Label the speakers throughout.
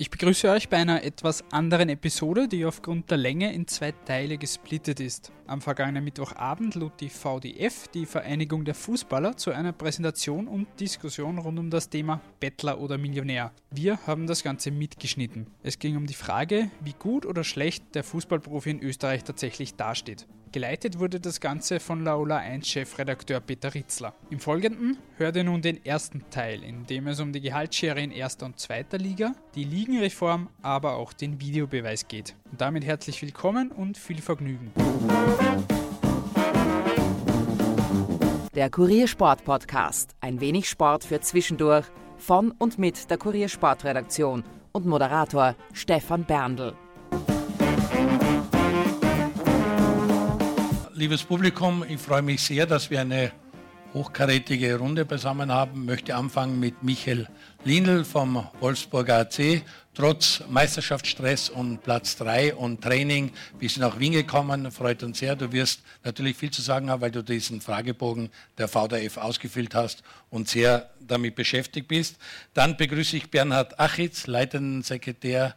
Speaker 1: Ich begrüße euch bei einer etwas anderen Episode, die aufgrund der Länge in zwei Teile gesplittet ist. Am vergangenen Mittwochabend lud die VDF, die Vereinigung der Fußballer, zu einer Präsentation und Diskussion rund um das Thema Bettler oder Millionär. Wir haben das Ganze mitgeschnitten. Es ging um die Frage, wie gut oder schlecht der Fußballprofi in Österreich tatsächlich dasteht. Geleitet wurde das Ganze von Laola 1 Chefredakteur Peter Ritzler. Im Folgenden hört ihr nun den ersten Teil, in dem es um die Gehaltsschere in erster und zweiter Liga, die Ligenreform, aber auch den Videobeweis geht. Und damit herzlich willkommen und viel Vergnügen.
Speaker 2: Der Kuriersport Podcast. Ein wenig Sport für zwischendurch von und mit der Kuriersportredaktion und Moderator Stefan Berndl.
Speaker 3: Liebes Publikum, ich freue mich sehr, dass wir eine hochkarätige Runde beisammen haben. Ich möchte anfangen mit Michael Lindl vom Wolfsburger AC. Trotz Meisterschaftsstress und Platz 3 und Training bist du nach Wien gekommen. Freut uns sehr. Du wirst natürlich viel zu sagen haben, weil du diesen Fragebogen der VDF ausgefüllt hast und sehr damit beschäftigt bist. Dann begrüße ich Bernhard Achitz, leitenden Sekretär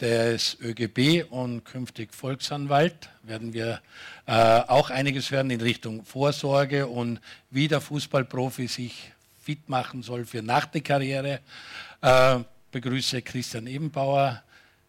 Speaker 3: des ÖGB und künftig Volksanwalt werden wir äh, auch einiges hören in Richtung Vorsorge und wie der Fußballprofi sich fit machen soll für nach der Karriere. Äh, begrüße Christian Ebenbauer,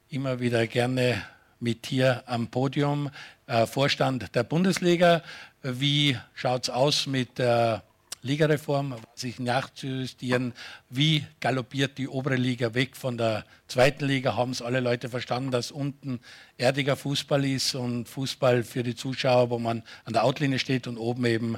Speaker 3: immer wieder gerne mit hier am Podium, äh, Vorstand der Bundesliga. Wie schaut es aus mit der Ligareform, sich nachzujustieren, wie galoppiert die obere Liga weg von der zweiten Liga, haben es alle Leute verstanden, dass unten erdiger Fußball ist und Fußball für die Zuschauer, wo man an der Outlinie steht und oben eben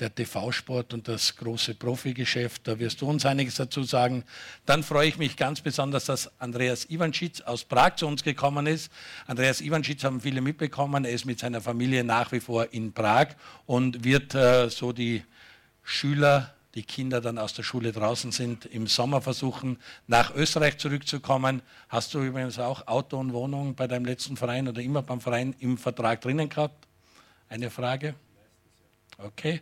Speaker 3: der TV-Sport und das große Profigeschäft. Da wirst du uns einiges dazu sagen. Dann freue ich mich ganz besonders, dass Andreas Ivanschitz aus Prag zu uns gekommen ist. Andreas Ivanschitz haben viele mitbekommen. Er ist mit seiner Familie nach wie vor in Prag und wird äh, so die Schüler, die Kinder dann aus der Schule draußen sind, im Sommer versuchen, nach Österreich zurückzukommen. Hast du übrigens auch Auto und Wohnung bei deinem letzten Verein oder immer beim Verein im Vertrag drinnen gehabt? Eine Frage? Okay,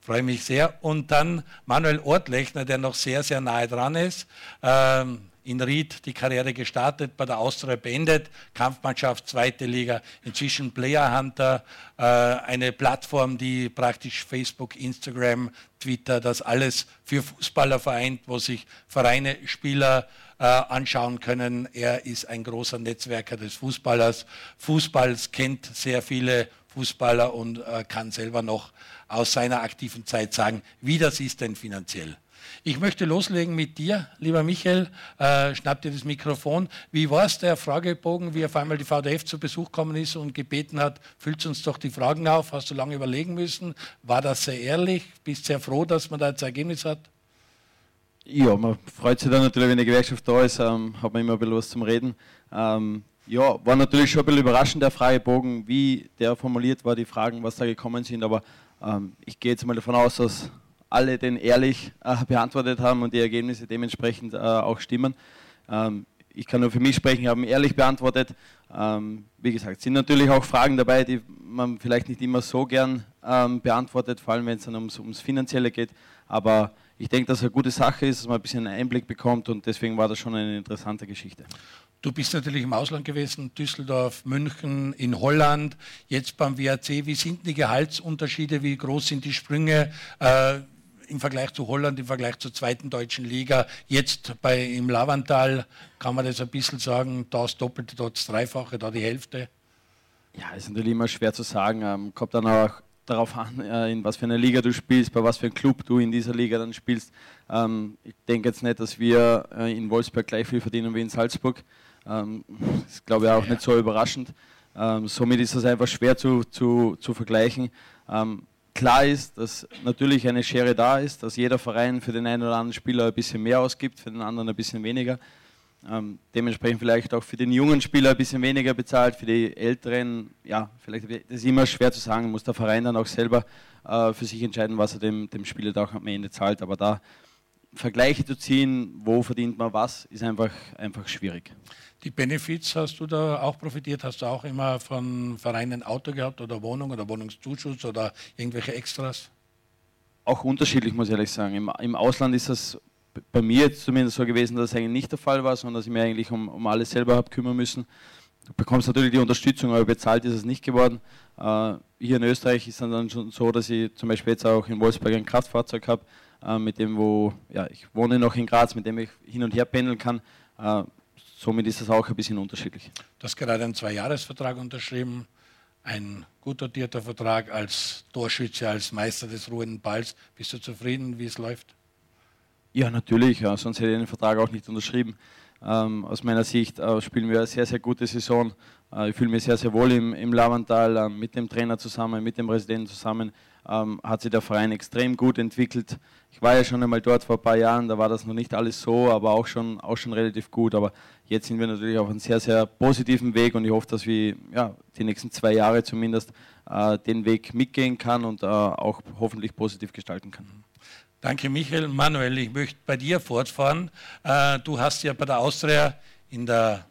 Speaker 3: freue mich sehr. Und dann Manuel Ortlechner, der noch sehr, sehr nahe dran ist. Ähm, in Ried die Karriere gestartet, bei der Austria beendet, Kampfmannschaft, zweite Liga, inzwischen Player Hunter, äh, eine Plattform, die praktisch Facebook, Instagram, Twitter, das alles für Fußballer vereint, wo sich Vereine, Spieler äh, anschauen können. Er ist ein großer Netzwerker des Fußballers, Fußballs, kennt sehr viele Fußballer und äh, kann selber noch aus seiner aktiven Zeit sagen, wie das ist denn finanziell. Ich möchte loslegen mit dir, lieber Michael. Äh, schnapp dir das Mikrofon. Wie war es der Fragebogen, wie auf einmal die VDF zu Besuch gekommen ist und gebeten hat, füllt uns doch die Fragen auf? Hast du lange überlegen müssen? War das sehr ehrlich? Bist sehr froh, dass man da jetzt Ergebnis hat?
Speaker 4: Ja, man freut sich dann natürlich, wenn die Gewerkschaft da ist, ähm, hat man immer ein bisschen was zum Reden. Ähm, ja, war natürlich schon ein bisschen überraschend, der Fragebogen, wie der formuliert war, die Fragen, was da gekommen sind, aber ähm, ich gehe jetzt mal davon aus, dass alle den ehrlich äh, beantwortet haben und die Ergebnisse dementsprechend äh, auch stimmen. Ähm, ich kann nur für mich sprechen, haben ehrlich beantwortet. Ähm, wie gesagt, sind natürlich auch Fragen dabei, die man vielleicht nicht immer so gern ähm, beantwortet, vor allem wenn es dann ums, ums Finanzielle geht. Aber ich denke, dass es eine gute Sache ist, dass man ein bisschen einen Einblick bekommt und deswegen war das schon eine interessante Geschichte.
Speaker 3: Du bist natürlich im Ausland gewesen, Düsseldorf, München, in Holland, jetzt beim WRC. Wie sind die Gehaltsunterschiede? Wie groß sind die Sprünge? Äh, im Vergleich zu Holland, im Vergleich zur zweiten deutschen Liga. Jetzt bei, im Lavantal kann man das ein bisschen sagen, da das Doppelte, dort das Dreifache, da die Hälfte.
Speaker 4: Ja, ist natürlich immer schwer zu sagen. Ähm, kommt dann auch darauf an, äh, in was für einer Liga du spielst, bei was für einem Club du in dieser Liga dann spielst. Ähm, ich denke jetzt nicht, dass wir äh, in Wolfsburg gleich viel verdienen wie in Salzburg. Ähm, das ist, glaube ich, auch nicht so überraschend. Ähm, somit ist das einfach schwer zu, zu, zu vergleichen. Klar ist, dass natürlich eine Schere da ist, dass jeder Verein für den einen oder anderen Spieler ein bisschen mehr ausgibt, für den anderen ein bisschen weniger. Ähm, dementsprechend vielleicht auch für den jungen Spieler ein bisschen weniger bezahlt, für die älteren, ja, vielleicht das ist immer schwer zu sagen, muss der Verein dann auch selber äh, für sich entscheiden, was er dem, dem Spieler da auch am Ende zahlt. Aber da Vergleiche zu ziehen, wo verdient man was, ist einfach, einfach schwierig.
Speaker 3: Die Benefits hast du da auch profitiert? Hast du auch immer von Vereinen Auto gehabt oder Wohnung oder Wohnungszuschuss oder irgendwelche Extras?
Speaker 4: Auch unterschiedlich, muss ich ehrlich sagen. Im, im Ausland ist das bei mir jetzt zumindest so gewesen, dass es eigentlich nicht der Fall war, sondern dass ich mir eigentlich um, um alles selber habe kümmern müssen. Du bekommst natürlich die Unterstützung, aber bezahlt ist es nicht geworden. Äh, hier in Österreich ist es dann schon so, dass ich zum Beispiel jetzt auch in Wolfsburg ein Kraftfahrzeug habe, äh, mit dem, wo, ja, ich wohne noch in Graz, mit dem ich hin und her pendeln kann. Äh, somit ist das auch ein bisschen unterschiedlich.
Speaker 3: Du hast gerade einen Zweijahresvertrag unterschrieben, ein gut dotierter Vertrag als Torschütze, als Meister des ruhenden Balls. Bist du zufrieden, wie es läuft?
Speaker 4: Ja, natürlich, ja, sonst hätte ich den Vertrag auch nicht unterschrieben. Ähm, aus meiner Sicht äh, spielen wir eine sehr, sehr gute Saison. Äh, ich fühle mich sehr, sehr wohl im, im Lavantal, äh, mit dem Trainer zusammen, mit dem Präsidenten zusammen. Ähm, hat sich der Verein extrem gut entwickelt. Ich war ja schon einmal dort vor ein paar Jahren, da war das noch nicht alles so, aber auch schon, auch schon relativ gut. Aber jetzt sind wir natürlich auf einem sehr, sehr positiven Weg und ich hoffe, dass wir ja, die nächsten zwei Jahre zumindest äh, den Weg mitgehen kann und äh, auch hoffentlich positiv gestalten kann.
Speaker 3: Danke, Michael. Manuel, ich möchte bei dir fortfahren. Äh, du hast ja bei der Austria in der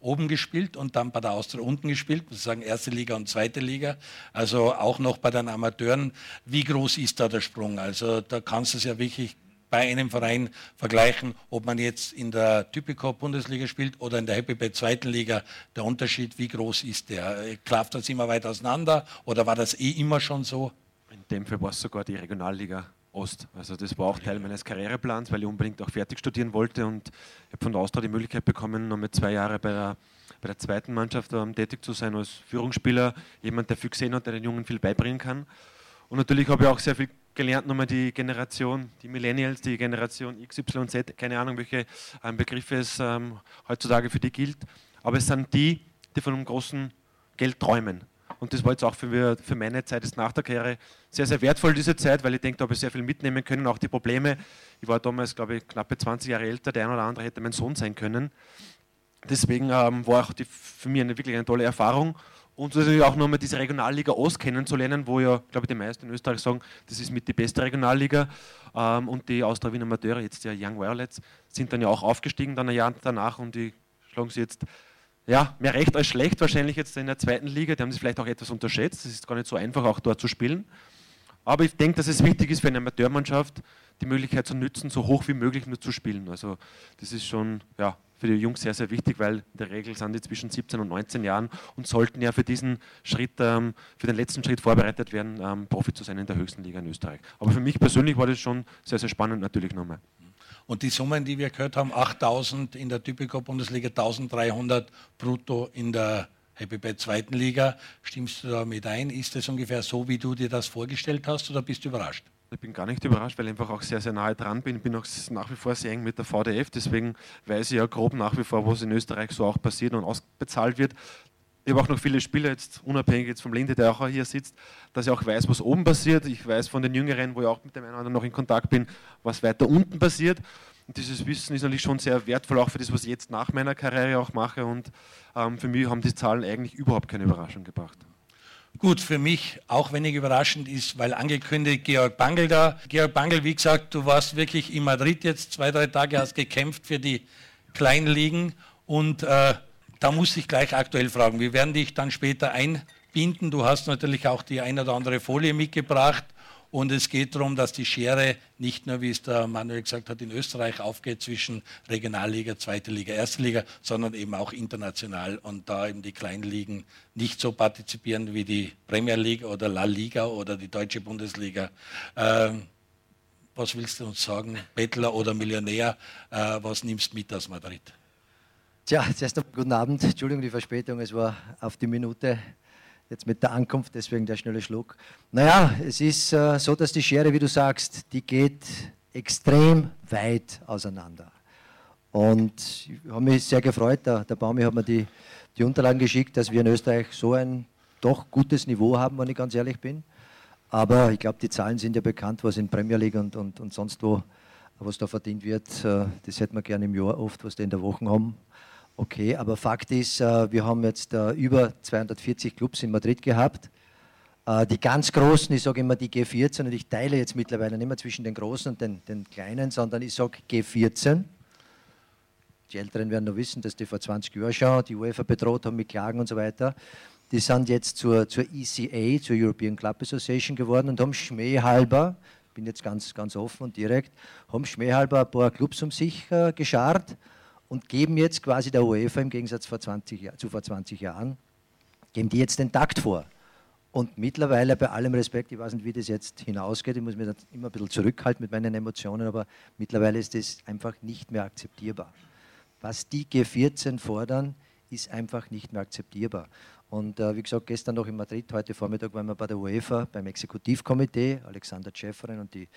Speaker 3: oben gespielt und dann bei der Austria unten gespielt, sozusagen erste Liga und zweite Liga, also auch noch bei den Amateuren. Wie groß ist da der Sprung? Also da kannst du es ja wirklich bei einem Verein vergleichen, ob man jetzt in der Typico Bundesliga spielt oder in der Happy Bay zweiten Liga. Der Unterschied, wie groß ist der? Klafft das immer weit auseinander oder war das eh immer schon so?
Speaker 5: In dem Fall war es sogar die Regionalliga Ost. Also das war auch Teil meines Karriereplans, weil ich unbedingt auch fertig studieren wollte und ich habe von der Austria die Möglichkeit bekommen, noch mit zwei Jahren bei der, bei der zweiten Mannschaft um, tätig zu sein als Führungsspieler, jemand, der viel gesehen hat, der den Jungen viel beibringen kann. Und natürlich habe ich auch sehr viel gelernt, nochmal die Generation, die Millennials, die Generation X, Y, Z, keine Ahnung, welche ähm, Begriffe es ähm, heutzutage für die gilt, aber es sind die, die von einem großen Geld träumen. Und das war jetzt auch für, für meine Zeit jetzt nach der Karriere sehr, sehr wertvoll, diese Zeit, weil ich denke, da habe ich sehr viel mitnehmen können, auch die Probleme. Ich war damals, glaube ich, knappe 20 Jahre älter, der ein oder andere hätte mein Sohn sein können. Deswegen ähm, war auch die, für mich eine wirklich eine tolle Erfahrung. Und natürlich auch nochmal diese Regionalliga Ost kennenzulernen, wo ja, glaube ich, die meisten in Österreich sagen, das ist mit die beste Regionalliga. Ähm, und die Austria Wiener Amateure, jetzt ja Young Violets, sind dann ja auch aufgestiegen, dann ein Jahr danach und die schlagen sie jetzt ja, mehr recht als schlecht wahrscheinlich jetzt in der zweiten Liga. Die haben sich vielleicht auch etwas unterschätzt. Es ist gar nicht so einfach, auch dort zu spielen. Aber ich denke, dass es wichtig ist für eine Amateurmannschaft, die Möglichkeit zu nützen, so hoch wie möglich nur zu spielen. Also das ist schon ja, für die Jungs sehr, sehr wichtig, weil in der Regel sind die zwischen 17 und 19 Jahren und sollten ja für diesen Schritt, ähm, für den letzten Schritt vorbereitet werden, ähm, Profi zu sein in der höchsten Liga in Österreich. Aber für mich persönlich war das schon sehr, sehr spannend natürlich nochmal.
Speaker 3: Und die Summen, die wir gehört haben, 8000 in der Typico-Bundesliga, 1300 brutto in der Happy bei zweiten Liga. Stimmst du da mit ein? Ist das ungefähr so, wie du dir das vorgestellt hast oder bist du überrascht?
Speaker 5: Ich bin gar nicht überrascht, weil ich einfach auch sehr, sehr nahe dran bin. Ich bin auch nach wie vor sehr eng mit der VDF, deswegen weiß ich ja grob nach wie vor, was in Österreich so auch passiert und ausbezahlt wird. Ich habe auch noch viele Spieler, jetzt unabhängig jetzt vom Linde, der auch hier sitzt, dass ich auch weiß, was oben passiert. Ich weiß von den Jüngeren, wo ich auch mit dem einen oder anderen noch in Kontakt bin, was weiter unten passiert. Und dieses Wissen ist natürlich schon sehr wertvoll, auch für das, was ich jetzt nach meiner Karriere auch mache. Und ähm, für mich haben die Zahlen eigentlich überhaupt keine Überraschung gebracht.
Speaker 3: Gut, für mich auch wenig überraschend ist, weil angekündigt Georg Bangel da. Georg Bangel, wie gesagt, du warst wirklich in Madrid jetzt zwei, drei Tage, hast gekämpft für die kleinen Ligen und äh, da muss ich gleich aktuell fragen. Wir werden dich dann später einbinden. Du hast natürlich auch die ein oder andere Folie mitgebracht. Und es geht darum, dass die Schere nicht nur, wie es der Manuel gesagt hat, in Österreich aufgeht zwischen Regionalliga, Zweite Liga, Erste Liga, sondern eben auch international und da eben die kleinen Ligen nicht so partizipieren wie die Premier League oder La Liga oder die Deutsche Bundesliga. Ähm, was willst du uns sagen, Bettler oder Millionär, äh, was nimmst du mit aus Madrid?
Speaker 6: Tja, zuerst einmal guten Abend. Entschuldigung die Verspätung, es war auf die Minute jetzt mit der Ankunft, deswegen der schnelle Schluck. Naja, es ist äh, so, dass die Schere, wie du sagst, die geht extrem weit auseinander. Und ich habe mich sehr gefreut, der, der Baumi hat mir die, die Unterlagen geschickt, dass wir in Österreich so ein doch gutes Niveau haben, wenn ich ganz ehrlich bin. Aber ich glaube, die Zahlen sind ja bekannt, was in Premier League und, und, und sonst wo, was da verdient wird. Äh, das hätte man gerne im Jahr oft, was die in der Woche haben. Okay, aber Fakt ist, äh, wir haben jetzt äh, über 240 Clubs in Madrid gehabt. Äh, die ganz Großen, ich sage immer die G14 und ich teile jetzt mittlerweile nicht mehr zwischen den Großen und den, den Kleinen, sondern ich sage G14. Die Älteren werden noch wissen, dass die vor 20 Jahren schon die UEFA bedroht haben mit Klagen und so weiter. Die sind jetzt zur, zur ECA, zur European Club Association geworden und haben schmähhalber, bin jetzt ganz, ganz offen und direkt, haben schmähhalber ein paar Clubs um sich äh, geschart und geben jetzt quasi der UEFA im Gegensatz vor 20, zu vor 20 Jahren, geben die jetzt den Takt vor. Und mittlerweile, bei allem Respekt, ich weiß nicht, wie das jetzt hinausgeht, ich muss mich immer ein bisschen zurückhalten mit meinen Emotionen, aber mittlerweile ist das einfach nicht mehr akzeptierbar. Was die G14 fordern, ist einfach nicht mehr akzeptierbar. Und äh, wie gesagt, gestern noch in Madrid, heute Vormittag waren wir bei der UEFA, beim Exekutivkomitee, Alexander Tschäferin und die,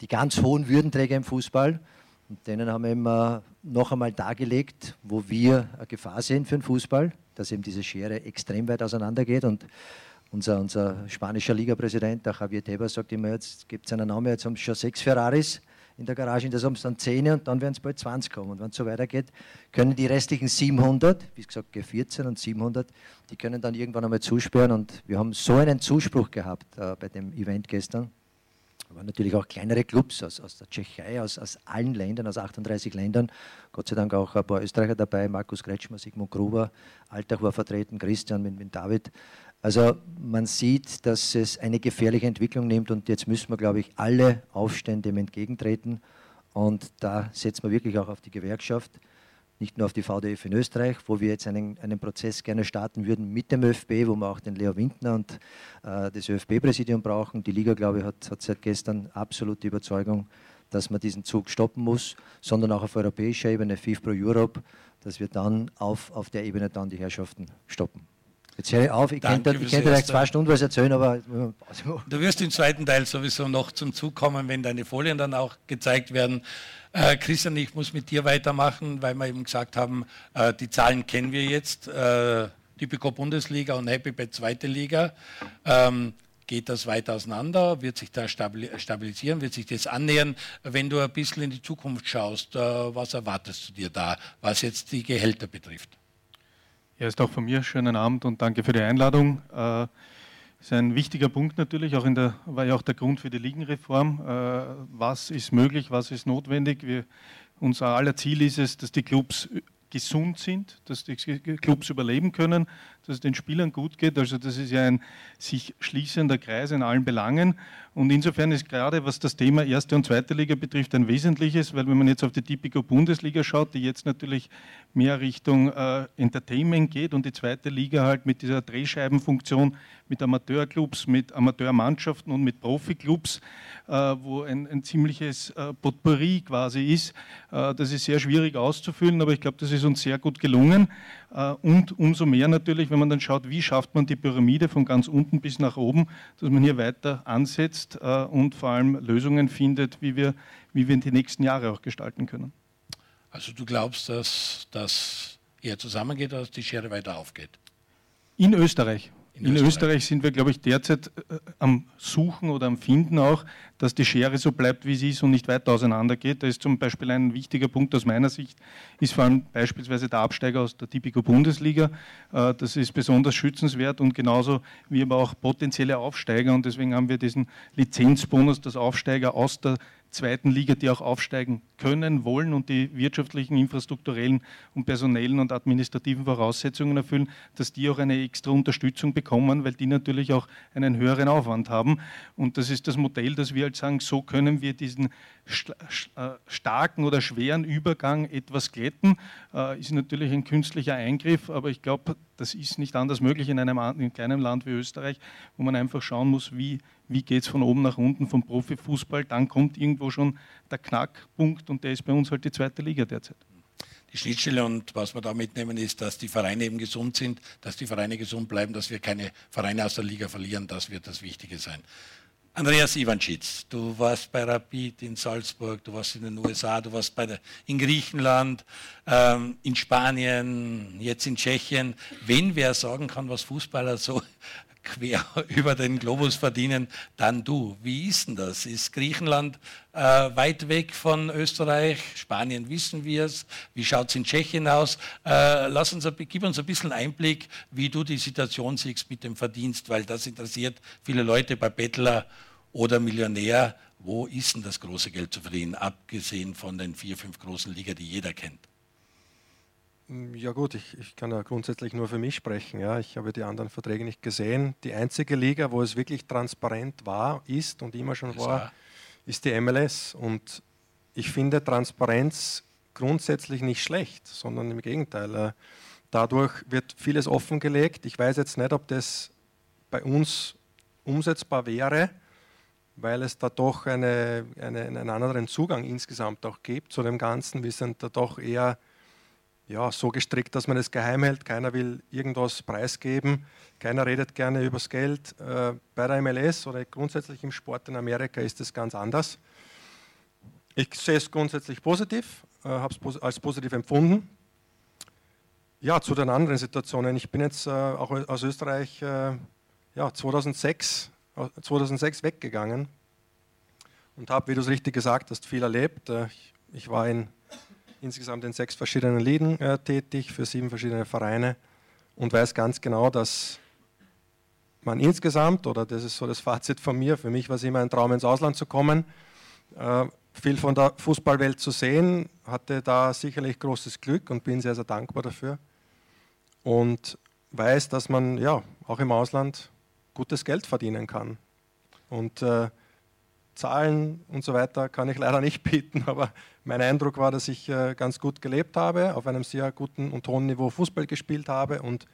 Speaker 6: die ganz hohen Würdenträger im Fußball. Und denen haben wir immer noch einmal dargelegt, wo wir eine Gefahr sehen für den Fußball, dass eben diese Schere extrem weit auseinandergeht. Und unser, unser spanischer Ligapräsident, der Javier Tebas, sagt immer, jetzt gibt es einen Namen, jetzt haben es schon sechs Ferraris in der Garage, der haben es dann 10 und dann werden es bald 20 kommen. Und wenn es so weitergeht, können die restlichen 700, wie gesagt G14 und 700, die können dann irgendwann einmal zusperren. Und wir haben so einen Zuspruch gehabt äh, bei dem Event gestern. Waren natürlich auch kleinere Clubs aus, aus der Tschechei, aus, aus allen Ländern, aus 38 Ländern. Gott sei Dank auch ein paar Österreicher dabei, Markus Kretschmer, Sigmund Gruber, Alltag war vertreten, Christian mit, mit David. Also man sieht, dass es eine gefährliche Entwicklung nimmt und jetzt müssen wir, glaube ich, alle Aufstände entgegentreten. Und da setzen wir wirklich auch auf die Gewerkschaft, nicht nur auf die VDF in Österreich, wo wir jetzt einen, einen Prozess gerne starten würden mit dem ÖFB, wo wir auch den Leo Windner und äh, das ÖFB-Präsidium brauchen. Die Liga, glaube ich, hat, hat seit gestern absolute Überzeugung, dass man diesen Zug stoppen muss, sondern auch auf europäischer Ebene, FIFPro Europe, dass wir dann auf, auf der Ebene dann die Herrschaften stoppen. Jetzt höre ich auf, ich könnte, könnte gleich zwei Stunden was erzählen, aber.
Speaker 3: Du wirst im zweiten Teil sowieso noch zum Zug kommen, wenn deine Folien dann auch gezeigt werden. Äh, Christian, ich muss mit dir weitermachen, weil wir eben gesagt haben, äh, die Zahlen kennen wir jetzt. Äh, Typico Bundesliga und Happy Bad zweite Liga. Ähm, geht das weiter auseinander? Wird sich da stabilisieren? Wird sich das annähern? Wenn du ein bisschen in die Zukunft schaust, äh, was erwartest du dir da, was jetzt die Gehälter betrifft?
Speaker 7: Ja, ist auch von mir schönen Abend und danke für die Einladung. Äh, ist ein wichtiger Punkt natürlich, auch in der, war ja auch der Grund für die Ligenreform. Äh, was ist möglich, was ist notwendig? Wir, unser aller Ziel ist es, dass die Clubs gesund sind, dass die Clubs überleben können, dass es den Spielern gut geht. Also das ist ja ein sich schließender Kreis in allen Belangen. Und insofern ist gerade, was das Thema erste und zweite Liga betrifft, ein wesentliches, weil wenn man jetzt auf die Typico Bundesliga schaut, die jetzt natürlich mehr Richtung äh, Entertainment geht und die zweite Liga halt mit dieser Drehscheibenfunktion mit Amateurclubs, mit Amateurmannschaften und mit Profiklubs, äh, wo ein, ein ziemliches äh, Potpourri quasi ist. Äh, das ist sehr schwierig auszufüllen, aber ich glaube, das ist uns sehr gut gelungen. Äh, und umso mehr natürlich, wenn man dann schaut, wie schafft man die Pyramide von ganz unten bis nach oben, dass man hier weiter ansetzt äh, und vor allem Lösungen findet, wie wir, wie wir die nächsten Jahre auch gestalten können.
Speaker 3: Also du glaubst, dass das eher zusammengeht dass die Schere weiter aufgeht?
Speaker 7: In Österreich. In, in Österreich. Österreich. sind wir, glaube ich, derzeit äh, am Suchen oder am Finden auch, dass die Schere so bleibt, wie sie ist und nicht weiter auseinandergeht. Da ist zum Beispiel ein wichtiger Punkt aus meiner Sicht, ist vor allem beispielsweise der Absteiger aus der Tipico Bundesliga. Äh, das ist besonders schützenswert und genauso wie aber auch potenzielle Aufsteiger. Und deswegen haben wir diesen Lizenzbonus, dass Aufsteiger aus der zweiten Liga, die auch aufsteigen können, wollen und die wirtschaftlichen, infrastrukturellen und personellen und administrativen Voraussetzungen erfüllen, dass die auch eine extra Unterstützung bekommen, weil die natürlich auch einen höheren Aufwand haben. Und das ist das Modell, dass wir halt sagen, so können wir diesen äh, starken oder schweren Übergang etwas glätten. Äh, ist natürlich ein künstlicher Eingriff, aber ich glaube, das ist nicht anders möglich in einem, in einem kleinen Land wie Österreich, wo man einfach schauen muss, wie wie geht es von oben nach unten vom Profifußball, dann kommt irgendwo schon der Knackpunkt und der ist bei uns halt die zweite Liga derzeit.
Speaker 3: Die Schnittstelle und was wir da mitnehmen ist, dass die Vereine eben gesund sind, dass die Vereine gesund bleiben, dass wir keine Vereine aus der Liga verlieren, das wird das Wichtige sein. Andreas Ivanschitz, du warst bei Rapid in Salzburg, du warst in den USA, du warst bei der, in Griechenland, ähm, in Spanien, jetzt in Tschechien. Wenn wer sagen kann, was Fußballer so quer über den Globus verdienen, dann du. Wie ist denn das? Ist Griechenland äh, weit weg von Österreich? Spanien wissen wir es. Wie schaut es in Tschechien aus? Äh, lass uns, gib uns ein bisschen Einblick, wie du die Situation siehst mit dem Verdienst, weil das interessiert viele Leute bei Bettler oder Millionär. Wo ist denn das große Geld zu verdienen, abgesehen von den vier, fünf großen Liga, die jeder kennt?
Speaker 8: Mm, ja gut, ich, ich kann ja grundsätzlich nur für mich sprechen. Ja. Ich habe die anderen Verträge nicht gesehen. Die einzige Liga, wo es wirklich transparent war, ist und immer schon war, ist die MLS. Und ich finde Transparenz grundsätzlich nicht schlecht, sondern im Gegenteil. Äh, dadurch wird vieles offengelegt. Ich weiß jetzt nicht, ob das bei uns umsetzbar wäre, weil es da doch eine, eine, einen anderen Zugang insgesamt auch gibt zu dem Ganzen. Wir sind da doch eher ja, so gestrickt, dass man es geheim hält. Keiner will irgendwas preisgeben. Keiner redet gerne übers Geld. Äh, bei der MLS oder grundsätzlich im Sport in Amerika ist es ganz anders. Ich sehe es grundsätzlich positiv, äh, habe es als positiv empfunden. Ja, zu den anderen Situationen. Ich bin jetzt äh, auch aus Österreich ja, 2006, 2006 weggegangen und habe, wie du es richtig gesagt hast, viel erlebt. Ich war in insgesamt in sechs verschiedenen Ligen äh, tätig, für sieben verschiedene Vereine und weiß ganz genau, dass man insgesamt, oder das ist so das Fazit von mir, für mich war es immer ein Traum, ins Ausland zu kommen, äh, viel von der Fußballwelt zu sehen, hatte da sicherlich großes Glück und bin sehr, sehr dankbar dafür. Und weiß, dass man ja auch im Ausland gutes Geld verdienen kann. Und äh, Zahlen und so weiter kann ich leider nicht bieten, aber mein Eindruck war, dass ich äh, ganz gut gelebt habe, auf einem sehr guten und hohen Niveau Fußball gespielt habe und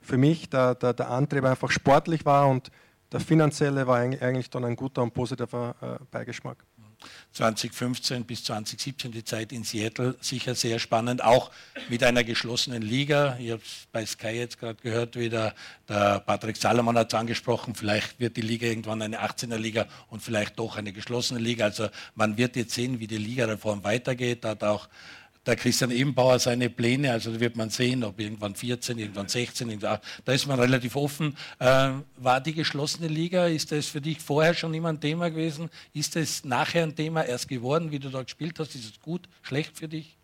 Speaker 8: für mich der, der, der Antrieb einfach sportlich war und der finanzielle war eigentlich dann ein guter und positiver äh, Beigeschmack.
Speaker 3: 2015 bis 2017 die Zeit in Seattle sicher sehr spannend, auch mit einer geschlossenen Liga. Ich habe es bei Sky jetzt gerade gehört, wie der, der Patrick Salomon hat es angesprochen, vielleicht wird die Liga irgendwann eine 18er Liga und vielleicht doch eine geschlossene Liga. Also man wird jetzt sehen, wie die Ligareform weitergeht. Da hat auch der Christian Ebenbauer seine Pläne, also da wird man sehen, ob irgendwann 14, irgendwann 16, irgendwann, da ist man relativ offen. Äh, war die geschlossene Liga, ist das für dich vorher schon immer ein Thema gewesen? Ist es nachher ein Thema erst geworden, wie du da gespielt hast? Ist es gut, schlecht für dich?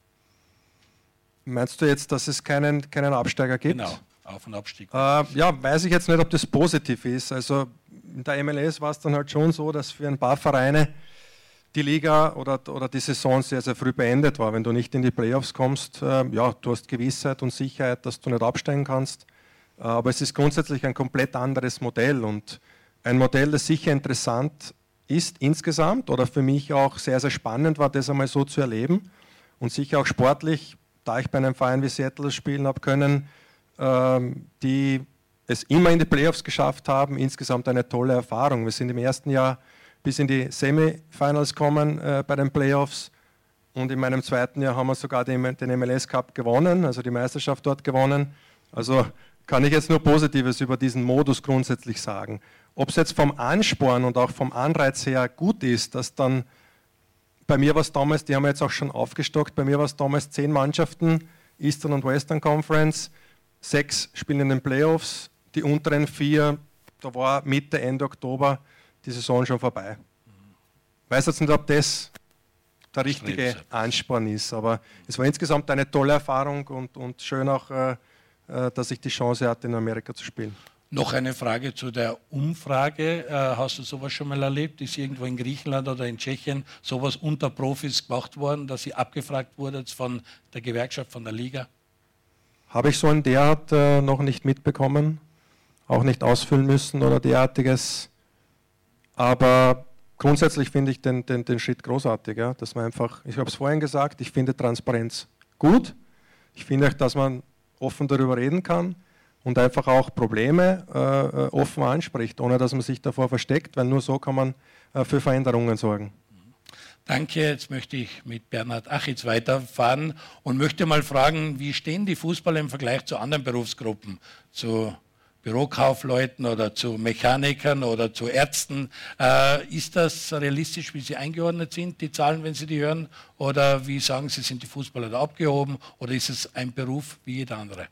Speaker 8: Meinst du jetzt, dass es keinen, keinen Absteiger gibt?
Speaker 3: Genau, Auf- und Abstieg.
Speaker 8: Äh, ja, weiß ich jetzt nicht, ob das positiv ist. Also in der MLS war es dann halt schon so, dass für ein paar Vereine die Liga oder, oder die Saison sehr, sehr früh beendet war. Wenn du nicht in die Playoffs kommst, äh, ja, du hast Gewissheit und Sicherheit, dass du nicht absteigen kannst. Äh, aber es ist grundsätzlich ein komplett anderes Modell und ein Modell, das sicher interessant ist insgesamt oder für mich auch sehr, sehr spannend war, das einmal so zu erleben und sicher auch sportlich, da ich bei einem Verein wie Seattle spielen habe können, ähm, die es immer in die Playoffs geschafft haben, insgesamt eine tolle Erfahrung. Wir sind im ersten Jahr bis in die Semifinals kommen äh, bei den Playoffs. Und in meinem zweiten Jahr haben wir sogar den, den MLS Cup gewonnen, also die Meisterschaft dort gewonnen. Also kann ich jetzt nur Positives über diesen Modus grundsätzlich sagen. Ob es jetzt vom Ansporn und auch vom Anreiz her gut ist, dass dann bei mir war es damals, die haben wir jetzt auch schon aufgestockt, bei mir war es damals zehn Mannschaften, Eastern und Western Conference, sechs spielen in den Playoffs, die unteren vier, da war Mitte, Ende Oktober die Saison schon vorbei. Ich weiß jetzt nicht, ob das der richtige Ansporn ist, aber es war insgesamt eine tolle Erfahrung und, und schön auch, äh, äh, dass ich die Chance hatte, in Amerika zu spielen.
Speaker 3: Noch eine Frage zu der Umfrage. Äh, hast du sowas schon mal erlebt? Ist irgendwo in Griechenland oder in Tschechien sowas unter Profis gemacht worden, dass sie abgefragt wurde von der Gewerkschaft, von der Liga?
Speaker 8: Habe ich so in der Art äh, noch nicht mitbekommen, auch nicht ausfüllen müssen oder derartiges. Aber grundsätzlich finde ich den, den, den Schritt großartig, ja, dass man einfach, ich habe es vorhin gesagt, ich finde Transparenz gut. Ich finde auch, dass man offen darüber reden kann und einfach auch Probleme äh, offen anspricht, ohne dass man sich davor versteckt, weil nur so kann man äh, für Veränderungen sorgen.
Speaker 3: Danke. Jetzt möchte ich mit Bernhard Achitz weiterfahren und möchte mal fragen, wie stehen die Fußballer im Vergleich zu anderen Berufsgruppen, zu Bürokaufleuten oder zu Mechanikern oder zu Ärzten. Äh, ist das realistisch, wie sie eingeordnet sind, die Zahlen, wenn Sie die hören? Oder wie sagen Sie, sind die Fußballer da abgehoben? Oder ist es ein Beruf wie jeder andere?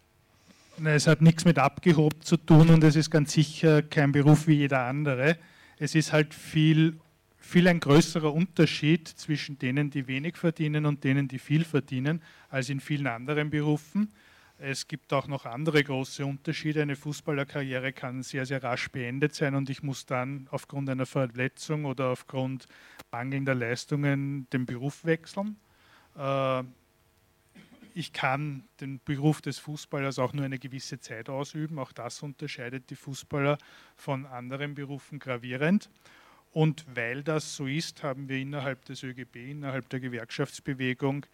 Speaker 7: Es hat nichts mit abgehoben zu tun und es ist ganz sicher kein Beruf wie jeder andere. Es ist halt viel, viel ein größerer Unterschied zwischen denen, die wenig verdienen und denen, die viel verdienen, als in vielen anderen Berufen. Es gibt auch noch andere große Unterschiede. Eine Fußballerkarriere kann sehr, sehr rasch beendet sein und ich muss dann aufgrund einer Verletzung oder aufgrund mangelnder Leistungen den Beruf wechseln. Äh, ich kann den Beruf des Fußballers auch nur eine gewisse Zeit ausüben. Auch das unterscheidet die Fußballer von anderen Berufen gravierend.
Speaker 9: Und weil das so ist, haben wir innerhalb des ÖGB, innerhalb der Gewerkschaftsbewegung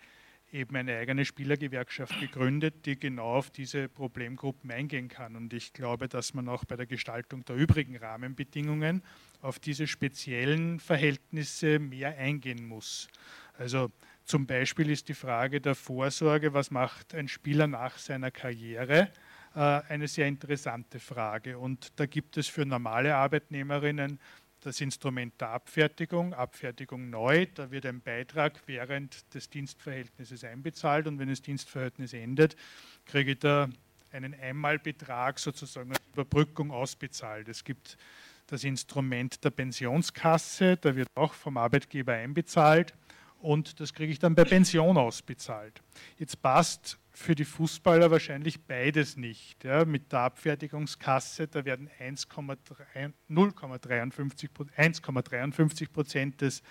Speaker 9: eben eine eigene Spielergewerkschaft gegründet, die genau auf diese Problemgruppen eingehen kann. Und ich glaube, dass man auch bei der Gestaltung der übrigen Rahmenbedingungen auf diese speziellen Verhältnisse mehr eingehen muss. Also zum Beispiel ist die Frage der Vorsorge, was macht ein Spieler nach seiner Karriere, äh, eine sehr interessante Frage. Und da gibt es für normale Arbeitnehmerinnen das Instrument der Abfertigung, Abfertigung neu, da wird ein Beitrag während des Dienstverhältnisses einbezahlt und wenn das Dienstverhältnis endet, kriege ich da einen Einmalbetrag sozusagen als Überbrückung ausbezahlt. Es gibt das Instrument der Pensionskasse, da wird auch vom Arbeitgeber einbezahlt und das kriege ich dann bei Pension ausbezahlt. Jetzt passt für die Fußballer wahrscheinlich beides nicht. Ja, mit der Abfertigungskasse, da werden 1,53 Prozent des,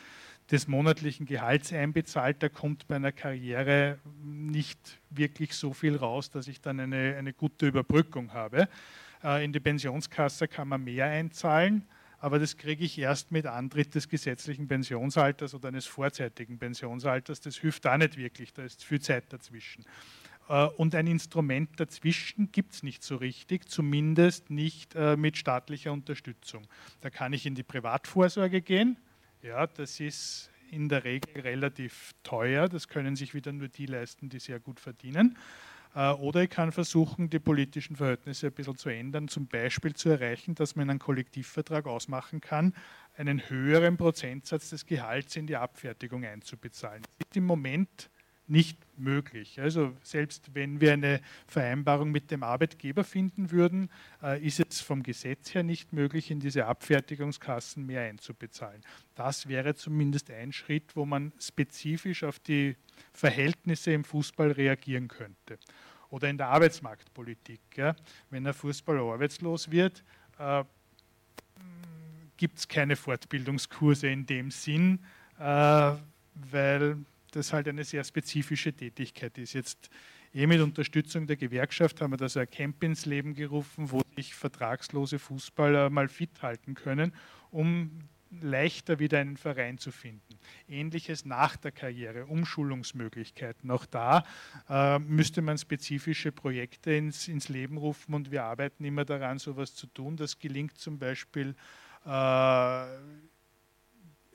Speaker 9: des monatlichen Gehalts einbezahlt. Da kommt bei einer Karriere nicht wirklich so viel raus, dass ich dann eine, eine gute Überbrückung habe. Äh, in die Pensionskasse kann man mehr einzahlen aber das kriege ich erst mit Antritt des gesetzlichen Pensionsalters oder eines vorzeitigen Pensionsalters. Das hilft auch nicht wirklich, da ist viel Zeit dazwischen. Äh, und ein Instrument dazwischen gibt es nicht so richtig, zumindest nicht äh, mit staatlicher Unterstützung. Da kann ich in die Privatvorsorge gehen. Ja, das ist in der Regel relativ teuer. Das können sich wieder nur die leisten, die sehr gut verdienen. Äh, oder ich kann versuchen, die politischen Verhältnisse ein bisschen zu ändern, zum Beispiel zu erreichen, dass man einen Kollektivvertrag ausmachen kann, einen höheren Prozentsatz des Gehalts in die Abfertigung einzubezahlen. Das ist im Moment nicht möglich. Also selbst wenn wir eine Vereinbarung mit dem Arbeitgeber finden würden, äh, ist es vom Gesetz her nicht möglich, in diese Abfertigungskassen mehr einzubezahlen. Das wäre zumindest ein Schritt, wo man spezifisch auf die Verhältnisse im Fußball reagieren könnte. Oder in der Arbeitsmarktpolitik. Wenn ein Fußballer arbeitslos wird, äh, gibt es keine Fortbildungskurse in dem Sinn, äh, weil das halt eine sehr spezifische Tätigkeit ist. Jetzt eh mit Unterstützung der Gewerkschaft haben wir da so ein Camp ins Leben gerufen, wo sich vertragslose Fußballer mal fit halten können, um leichter wieder einen Verein zu finden. Ähnliches nach der Karriere, Umschulungsmöglichkeiten. Auch da äh, müsste man spezifische Projekte ins, ins Leben rufen und wir arbeiten immer daran, sowas zu tun. Das gelingt zum Beispiel äh,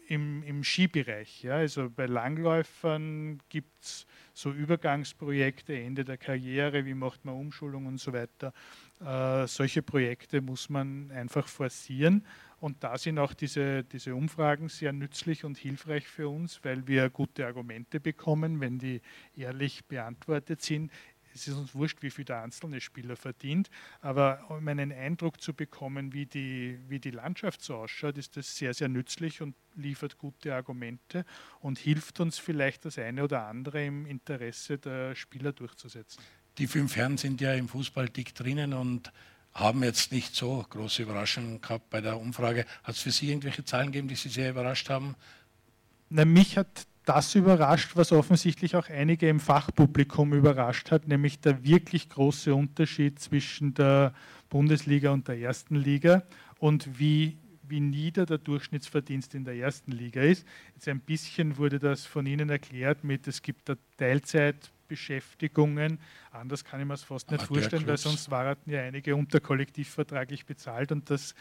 Speaker 9: im, im Skibereich. Ja? Also bei Langläufern gibt es so Übergangsprojekte, Ende der Karriere, wie macht man Umschulung und so weiter. Äh, solche Projekte muss man einfach forcieren. Und da sind auch diese, diese Umfragen sehr nützlich und hilfreich für uns, weil wir gute Argumente bekommen, wenn die ehrlich beantwortet sind es ist uns wurscht, wie viel der einzelne Spieler verdient, aber um einen Eindruck zu bekommen, wie die, wie die Landschaft so ausschaut, ist das sehr, sehr nützlich und liefert gute Argumente und hilft uns vielleicht das eine oder andere im Interesse der Spieler durchzusetzen.
Speaker 3: Die fünf Herren sind ja im Fußball dick drinnen und haben jetzt nicht so große Überraschungen gehabt bei der Umfrage. Hat es für Sie irgendwelche Zahlen gegeben, die Sie sehr überrascht haben?
Speaker 9: Na, mich hat das überrascht, was offensichtlich auch einige im Fachpublikum überrascht hat, nämlich der wirklich große Unterschied zwischen der Bundesliga und der ersten Liga und wie, wie nieder der Durchschnittsverdienst in der ersten Liga ist. Jetzt ein bisschen wurde das von Ihnen erklärt mit, es gibt da Teilzeitbeschäftigungen. Anders kann ich mir es fast nicht vorstellen, weil sonst waren ja einige unterkollektivvertraglich bezahlt und das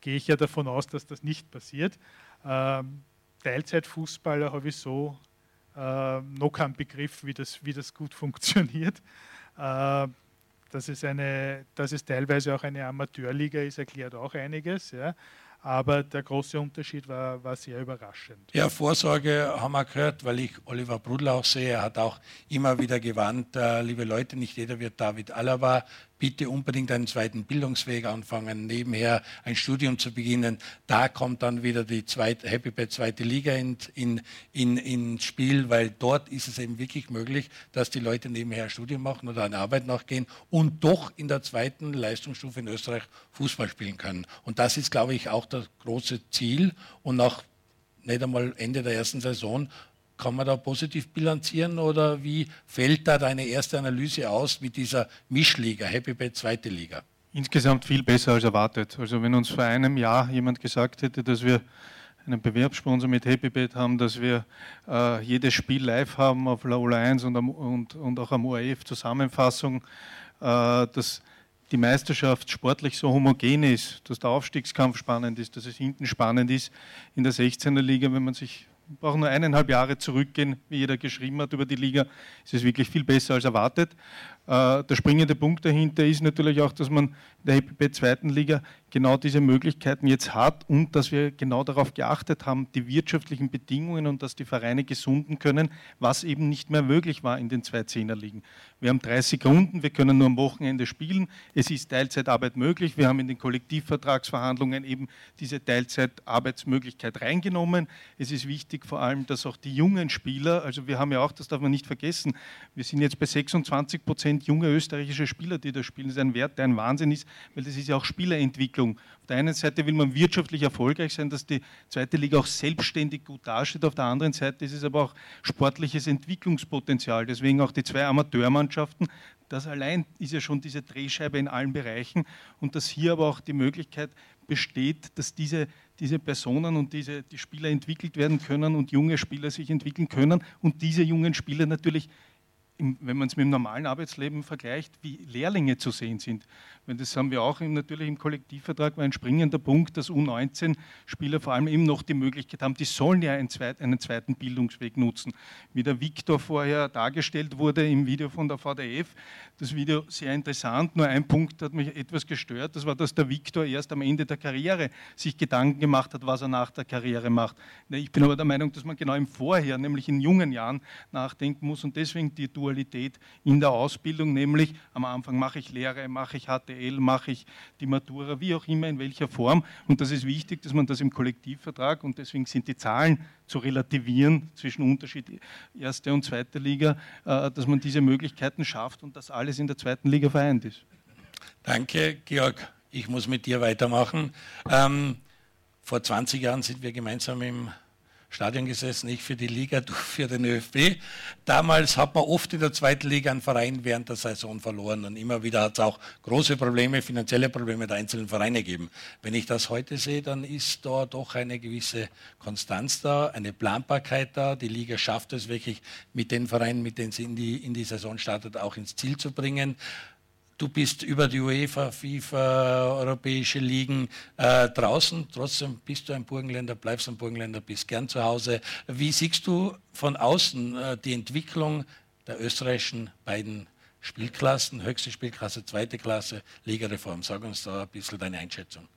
Speaker 9: gehe ich ja davon aus, dass das nicht passiert. Ähm, Teilzeitfußballer habe ich so äh, noch keinen Begriff, wie das, wie das gut funktioniert. Äh, dass, es eine, dass es teilweise auch eine Amateurliga ist, erklärt auch einiges. Ja. Aber der große Unterschied war, war sehr überraschend.
Speaker 3: Ja, Vorsorge haben wir gehört, weil ich Oliver Brudl auch sehe. Er hat auch immer wieder gewarnt, äh, liebe Leute, nicht jeder wird David Alaba bitte unbedingt einen zweiten Bildungsweg anfangen, nebenher ein Studium zu beginnen. Da kommt dann wieder die zweite, Happy Bad zweite Liga ins in, in, ins Spiel, weil dort ist es eben wirklich möglich, dass die Leute nebenher ein Studium machen oder eine Arbeit nachgehen und doch in der zweiten Leistungsstufe in Österreich Fußball spielen können. Und das ist, glaube ich, auch das große Ziel. Und nach nicht einmal Ende der ersten Saison kann man da positiv bilanzieren oder wie fällt da deine erste Analyse aus mit dieser Mischliga, Happy Bad zweite Liga?
Speaker 7: Insgesamt viel besser als erwartet. Also wenn uns vor einem Jahr jemand gesagt hätte, dass wir einen Bewerbssponsor mit HappyBet haben, dass wir äh, jedes Spiel live haben auf Laola 1 und, und, und auch am ORF Zusammenfassung, äh, dass die Meisterschaft sportlich so homogen ist, dass der Aufstiegskampf spannend ist, dass es hinten spannend ist in der 16er Liga, wenn man sich braucht nur eineinhalb Jahre zurückgehen, wie jeder geschrieben hat über die Liga, ist es wirklich viel besser als erwartet. Äh, der springende Punkt dahinter ist natürlich auch, dass man in der HPB zweiten Liga genau diese Möglichkeiten jetzt hat und dass wir genau darauf geachtet haben, die wirtschaftlichen Bedingungen und dass die Vereine gesunden können, was eben nicht mehr möglich war in den zwei Zehnerligen. Wir haben 30 Runden, wir können nur am Wochenende spielen, es ist Teilzeitarbeit möglich, wir haben in den Kollektivvertragsverhandlungen eben diese Teilzeitarbeitsmöglichkeit reingenommen. Es ist wichtig vor allem, dass auch die jungen Spieler, also wir haben ja auch, das darf man nicht vergessen, wir sind jetzt bei 26 Prozent junge österreichische Spieler, die da spielen, das ist ein Wert, der ein Wahnsinn ist, weil das ist ja auch Spielerentwicklung Entwicklung. Auf der einen Seite will man wirtschaftlich erfolgreich sein, dass die zweite Liga auch selbstständig gut dasteht. Auf der anderen Seite ist es aber auch sportliches Entwicklungspotenzial. Deswegen auch die zwei Amateurmannschaften. Das allein ist ja schon diese Drehscheibe in allen Bereichen und dass hier aber auch die Möglichkeit besteht, dass diese, diese Personen und diese, die Spieler entwickelt werden können und junge Spieler sich entwickeln können und diese jungen Spieler natürlich wenn man es mit dem normalen Arbeitsleben vergleicht, wie Lehrlinge zu sehen sind. Weil das haben wir auch im, natürlich im Kollektivvertrag, war ein springender Punkt, dass U19-Spieler vor allem eben noch die Möglichkeit haben, die sollen ja einen, zweit, einen zweiten Bildungsweg nutzen. Wie der Viktor vorher dargestellt wurde im Video von der VDF, das Video sehr interessant, nur ein Punkt hat mich etwas gestört, das war, dass der Viktor erst am Ende der Karriere sich Gedanken gemacht hat, was er nach der Karriere macht. Ich bin aber der Meinung, dass man genau im Vorher, nämlich in jungen Jahren, nachdenken muss und deswegen die Dualität in der Ausbildung, nämlich am Anfang mache ich Lehre, mache ich HT BWL mache ich die Matura, wie auch immer, in welcher Form. Und das ist wichtig, dass man das im Kollektivvertrag, und deswegen sind die Zahlen zu relativieren zwischen Unterschied erste und zweite Liga, äh, dass man diese Möglichkeiten schafft und dass alles in der zweiten Liga vereint ist.
Speaker 3: Danke, Georg. Ich muss mit dir weitermachen. Ähm, vor 20 Jahren sind wir gemeinsam im Stadion gesessen, ich für die Liga, du für den ÖFB. Damals hat man oft in der zweiten Liga einen Verein während der Saison verloren und immer wieder hat es auch große Probleme, finanzielle Probleme der einzelnen Vereine gegeben. Wenn ich das heute sehe, dann ist da doch eine gewisse Konstanz da, eine Planbarkeit da. Die Liga schafft es wirklich mit den Vereinen, mit denen sie in die, in die Saison startet, auch ins Ziel zu bringen du bist über die UEFA, FIFA, europäische Ligen äh, draußen. Trotzdem bist du ein Burgenländer, bleibst ein Burgenländer, bist gern zu Hause. Wie siehst du von außen äh, die Entwicklung der österreichischen beiden Spielklassen, höchste Spielklasse, zweite Klasse, Ligareform? Sag uns da ein bisschen deine Einschätzung.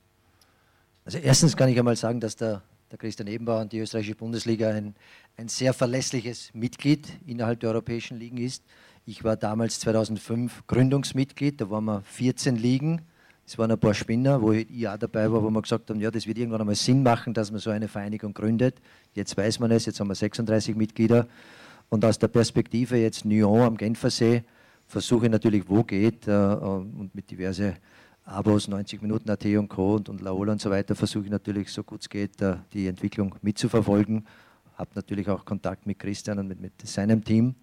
Speaker 6: Also erstens kann ich einmal sagen, dass der, der Christian Ebenbauer und die österreichische Bundesliga ein, ein sehr verlässliches Mitglied innerhalb der europäischen Ligen ist. Ich war damals 2005 Gründungsmitglied, da waren wir 14 Ligen. Es waren ein paar Spinner, wo ich auch dabei war, wo wir gesagt haben, ja, das wird irgendwann einmal Sinn machen, dass man so eine Vereinigung gründet. Jetzt weiß man es, jetzt haben wir 36 Mitglieder. Und aus der Perspektive jetzt Nyon am Genfersee versuche ich natürlich, wo geht, äh, und mit diverse Abos, 90 Minuten AT und Co. und, und Laola und so weiter, versuche ich natürlich, so gut es geht, äh, die Entwicklung mitzuverfolgen. Habe natürlich auch Kontakt mit Christian und mit, mit seinem Team.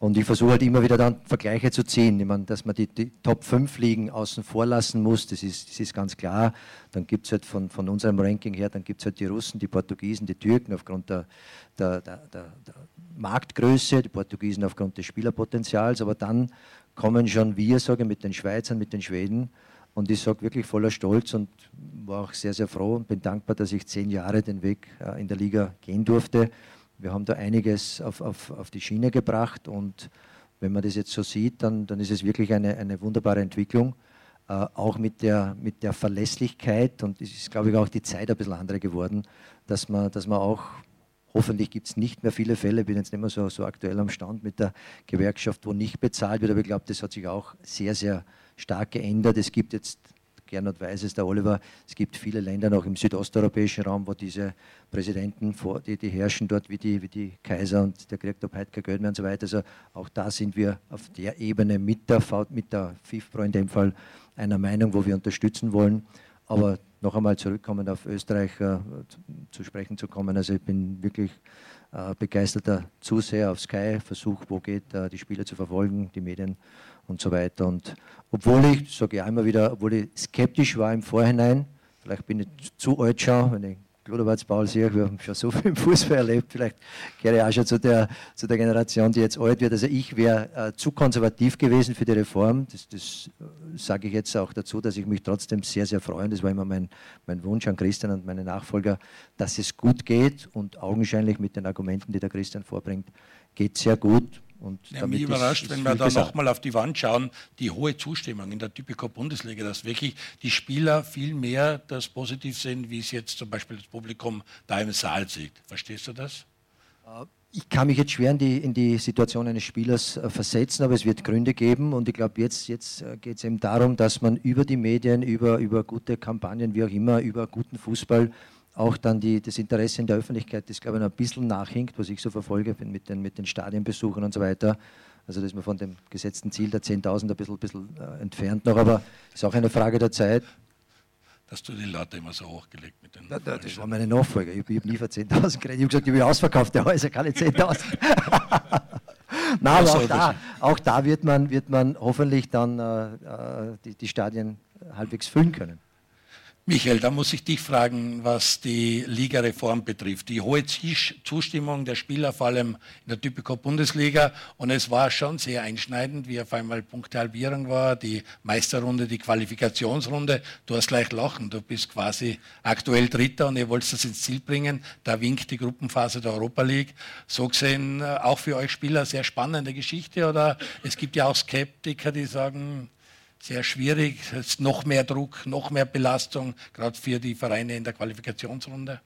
Speaker 6: Und ich versuche halt immer wieder dann Vergleiche zu ziehen. Ich meine, dass man die, die Top 5 Ligen außen vor lassen muss, das ist, das ist ganz klar. Dann gibt es halt von, von unserem Ranking her, dann gibt es halt die Russen, die Portugiesen, die Türken aufgrund der, der, der, der, Marktgröße, die Portugiesen aufgrund des Spielerpotenzials. Aber dann kommen schon wir, sage ich, mit den Schweizern, mit den Schweden. Und ich sage wirklich voller Stolz und war auch sehr, sehr froh und bin dankbar, dass ich zehn Jahre den Weg äh, in der Liga gehen durfte wir haben da einiges auf, auf, auf die Schiene gebracht und wenn man das jetzt so sieht, dann, dann ist es wirklich eine, eine wunderbare Entwicklung. Äh, auch mit der, mit der Verlässlichkeit und es ist, glaube ich, auch die Zeit ein bisschen andere geworden, dass man, dass man auch, hoffentlich gibt es nicht mehr viele Fälle, ich bin jetzt nicht mehr so, so aktuell am Stand mit der Gewerkschaft, wo nicht bezahlt wird, aber ich glaube, das hat sich auch sehr, sehr stark geändert. Es gibt jetzt Gernot weiß es, der Oliver, es gibt viele Länder noch im südosteuropäischen Raum, wo diese Präsidenten, vor, die, die herrschen dort wie die, wie die Kaiser und der kein Geld mehr und so weiter. Also auch da sind wir auf der Ebene mit der, mit der FIFPRO in dem Fall einer Meinung, wo wir unterstützen wollen. Aber noch einmal zurückkommen auf Österreich äh, zu, zu, sprechen zu kommen. Also ich bin wirklich äh, begeisterter Zuseher auf Sky, versuche, wo geht, äh, die Spiele zu verfolgen, die Medien und so weiter. Und obwohl ich, sage ich immer wieder, obwohl ich skeptisch war im Vorhinein, vielleicht bin ich zu alt schon, wenn ich Kluderwatz Paul sehe, wir haben schon so viel im Fußball erlebt, vielleicht gehöre ich auch schon zu der, zu der Generation, die jetzt alt wird. Also ich wäre äh, zu konservativ gewesen für die Reform. Das, das äh, sage ich jetzt auch dazu, dass ich mich trotzdem sehr, sehr freue. Und das war immer mein, mein Wunsch an Christian und meine Nachfolger, dass es gut geht und augenscheinlich mit den Argumenten, die der Christian vorbringt, geht es sehr gut. Und
Speaker 3: ja, mich überrascht, ist, wenn wir da nochmal auf die Wand schauen, die hohe Zustimmung in der Typico Bundesliga, dass wirklich die Spieler viel mehr das positiv sehen, wie es jetzt zum Beispiel das Publikum da im Saal sieht. Verstehst du das?
Speaker 6: Äh, ich kann mich jetzt schwer in die, in die Situation eines Spielers äh, versetzen, aber es wird Gründe geben und ich glaube, jetzt, jetzt äh, geht es eben darum, dass man über die Medien, über, über gute Kampagnen, wie auch immer, über guten Fußball auch dann die, das Interesse in der Öffentlichkeit, das glaube ich noch ein bisschen nachhinkt, was ich so verfolge mit den, mit den Stadienbesuchern und so weiter. Also das ist man von dem gesetzten Ziel der 10.000 ein bisschen, bisschen äh, entfernt noch, aber es ist auch eine Frage der Zeit.
Speaker 3: Dass du die Latte immer so hochgelegt mit den.
Speaker 6: Da, da, das war meine Nachfolger. Ich, ich habe nie für 10.000 geredet. Ich habe gesagt, ich will ausverkaufte Häuser, keine 10.000. Nein, aber auch da, auch da wird, man, wird man hoffentlich dann äh, äh die, die Stadien halbwegs füllen können.
Speaker 3: Michael, da muss ich dich fragen, was die Ligareform betrifft. Die hohe Zustimmung der Spieler, vor allem in der Typico Bundesliga. Und es war schon sehr einschneidend, wie auf einmal Punktehalbierung war, die Meisterrunde, die Qualifikationsrunde. Du hast gleich lachen, du bist quasi aktuell Dritter und ihr wollt das ins Ziel bringen. Da winkt die Gruppenphase der Europa League. So gesehen äh, auch für euch Spieler sehr spannende Geschichte. Oder es gibt ja auch Skeptiker, die sagen, sehr schwierig. Es ist noch mehr Druck, noch mehr Belastung, gerade für die Vereine in der Qualifikationsrunde.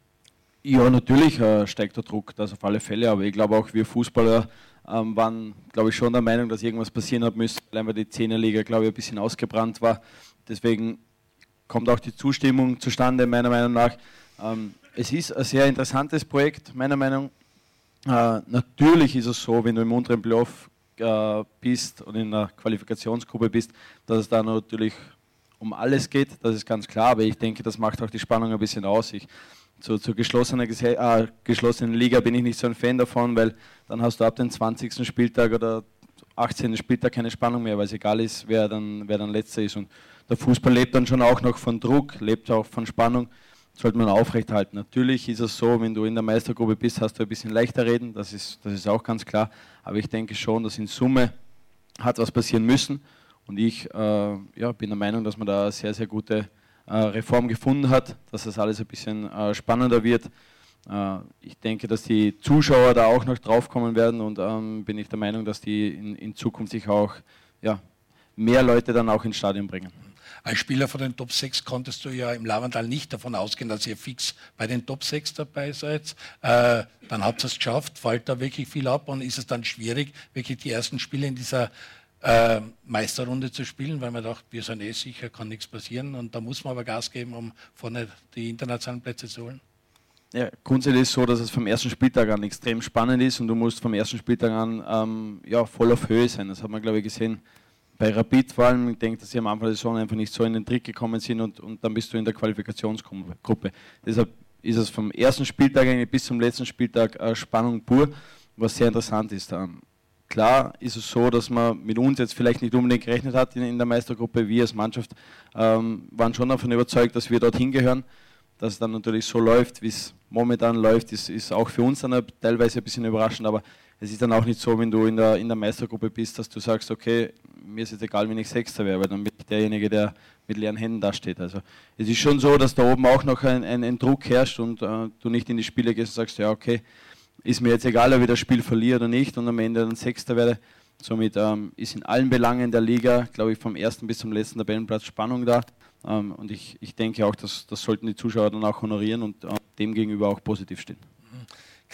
Speaker 4: Ja, natürlich äh, steigt der Druck, das auf alle Fälle. Aber ich glaube auch wir Fußballer ähm, waren, glaube ich, schon der Meinung, dass irgendwas passieren hat müssen, weil die Zehnerliga, glaube ich, ein bisschen ausgebrannt war. Deswegen kommt auch die Zustimmung zustande, meiner Meinung nach. Ähm, es ist ein sehr interessantes Projekt, meiner Meinung nach. Äh, natürlich ist es so, wenn du im unteren Playoff äh, bist und in der Qualifikationsgruppe bist, dass es da natürlich um alles geht, das ist ganz klar, aber ich denke, das macht auch die Spannung ein bisschen aus. Ich, zu, zur geschlossenen, äh, geschlossenen Liga bin ich nicht so ein Fan davon, weil dann hast du ab dem 20. Spieltag oder 18. Spieltag keine Spannung mehr, weil es egal ist, wer dann, wer dann letzter ist. Und der Fußball lebt dann schon auch noch von Druck, lebt auch von Spannung sollte man aufrechthalten. Natürlich ist es so, wenn du in der Meistergruppe bist, hast du ein bisschen leichter reden, das ist, das ist auch ganz klar. Aber ich denke schon, dass in Summe hat was passieren müssen. Und ich äh, ja, bin der Meinung, dass man da eine sehr, sehr gute äh, Reform gefunden hat, dass das alles ein bisschen äh, spannender wird. Äh, ich denke, dass die Zuschauer da auch noch draufkommen werden und ähm, bin ich der Meinung, dass die in, in Zukunft sich auch ja, mehr Leute dann auch ins Stadion bringen.
Speaker 3: Als Spieler von den Top 6 konntest du ja im Lavandal nicht davon ausgehen, dass ihr fix bei den Top 6 dabei seid. Äh, dann habt ihr es geschafft, fällt da wirklich viel ab und ist es dann schwierig, wirklich die ersten Spiele in dieser äh, Meisterrunde zu spielen, weil man dachte, wir sind eh sicher, kann nichts passieren und da muss man aber Gas geben, um vorne die internationalen Plätze zu holen.
Speaker 4: Ja, grundsätzlich ist es so, dass es vom ersten Spieltag an extrem spannend ist und du musst vom ersten Spieltag an ähm, ja, voll auf Höhe sein. Das hat man, glaube ich, gesehen bei Rapid vor allem, ich denke, dass sie am Anfang der Saison einfach nicht so in den Trick gekommen sind und, und dann bist du in der Qualifikationsgruppe. Deshalb ist es vom ersten Spieltag bis zum letzten Spieltag äh, Spannung pur, was sehr interessant ist. Ähm, klar ist es so, dass man mit uns jetzt vielleicht nicht unbedingt gerechnet hat in, in der Meistergruppe. Wir als Mannschaft ähm, waren schon davon überzeugt, dass wir dorthin gehören. Dass es dann natürlich so läuft, wie es momentan läuft, ist, ist auch für uns dann teilweise ein bisschen überraschend, aber es ist dann auch nicht so, wenn du in der, in der Meistergruppe bist, dass du sagst, okay, mir ist es egal, wenn ich Sechster wäre, weil dann bin ich derjenige, der mit leeren Händen dasteht. Also es ist schon so, dass da oben auch noch ein, ein, ein Druck herrscht und äh, du nicht in die Spiele gehst und sagst, ja okay, ist mir jetzt egal, ob ich das Spiel verliere oder nicht und am Ende dann Sechster werde. Somit ähm, ist in allen Belangen der Liga, glaube ich, vom ersten bis zum letzten Tabellenplatz Spannung da. Ähm, und ich, ich denke auch, dass das sollten die Zuschauer dann auch honorieren und äh, dem gegenüber auch positiv stehen.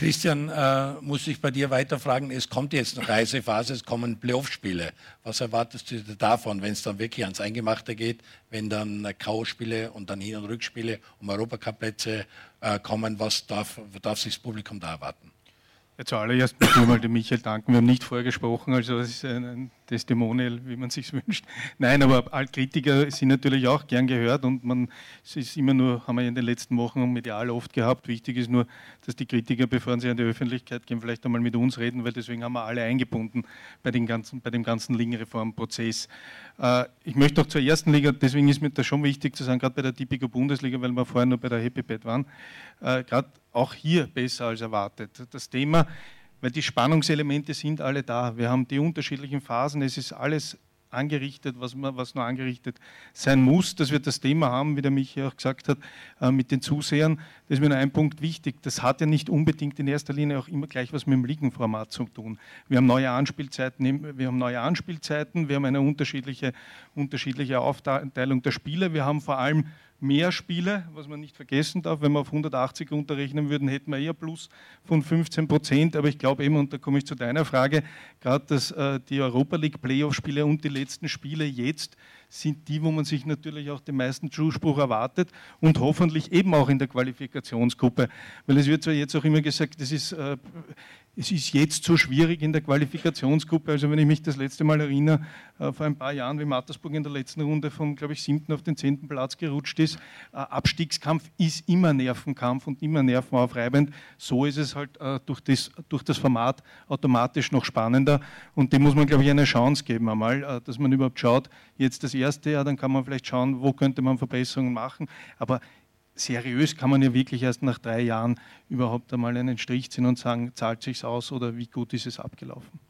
Speaker 3: Christian, äh, muss ich bei dir weiterfragen, es kommt jetzt eine Reisephase, es kommen Playoff-Spiele. Was erwartest du davon, wenn es dann wirklich ans Eingemachte geht, wenn dann K.O.-Spiele und dann Hin- und Rückspiele um Europacup-Plätze äh, kommen? Was darf, darf sich das Publikum da erwarten?
Speaker 7: Ja, zuallererst möchte ich mal dem Michael danken. Wir haben nicht vorher gesprochen, also es ist ein, Testimonial, wie man sich wünscht. Nein, aber Kritiker sind natürlich auch gern gehört und man es ist immer nur, haben wir in den letzten Wochen medial oft gehabt. Wichtig ist nur, dass die Kritiker, bevor sie an die Öffentlichkeit gehen, vielleicht einmal mit uns reden, weil deswegen haben wir alle eingebunden bei, den ganzen, bei dem ganzen Ligenreformprozess. Äh, ich möchte auch zur ersten Liga, deswegen ist mir das schon wichtig zu sagen, gerade bei der Tipico Bundesliga, weil wir vorher nur bei der Happy Bad waren, äh, gerade auch hier besser als erwartet. Das Thema weil die Spannungselemente sind alle da. Wir haben die unterschiedlichen Phasen, es ist alles angerichtet, was, man, was nur angerichtet sein muss, dass wir das Thema haben, wie der Michi auch gesagt hat, äh, mit den Zusehern. Das ist mir nur ein Punkt wichtig. Das hat ja nicht unbedingt in erster Linie auch immer gleich was mit dem Ligenformat zu tun. Wir haben neue Anspielzeiten, wir haben neue Anspielzeiten, wir haben eine unterschiedliche, unterschiedliche Aufteilung der Spiele, wir haben vor allem mehr Spiele, was man nicht vergessen darf. Wenn wir auf 180 runterrechnen würden, hätten wir eher Plus von 15 Prozent. Aber ich glaube eben, und da komme ich zu deiner Frage, gerade dass äh, die Europa League Playoff-Spiele und die letzten Spiele jetzt sind die, wo man sich natürlich auch den meisten Zuspruch erwartet und hoffentlich eben auch in der Qualifikationsgruppe. Weil es wird zwar jetzt auch immer gesagt, das ist äh, es ist jetzt so schwierig in der Qualifikationsgruppe. Also wenn ich mich das letzte Mal erinnere, äh, vor ein paar Jahren, wie Mattersburg in der letzten Runde vom, glaube ich, siebten auf den zehnten Platz gerutscht ist. Äh, Abstiegskampf ist immer Nervenkampf und immer nervenaufreibend. So ist es halt äh, durch, das, durch das Format automatisch noch spannender. Und dem muss man, glaube ich, eine Chance geben einmal, dass man überhaupt schaut, jetzt das erste Jahr, dann kann man vielleicht schauen, wo könnte man Verbesserungen machen. Aber seriös kann man ja wirklich erst nach drei Jahren überhaupt einmal einen Strich ziehen und sagen, zahlt sich aus oder wie gut ist es abgelaufen.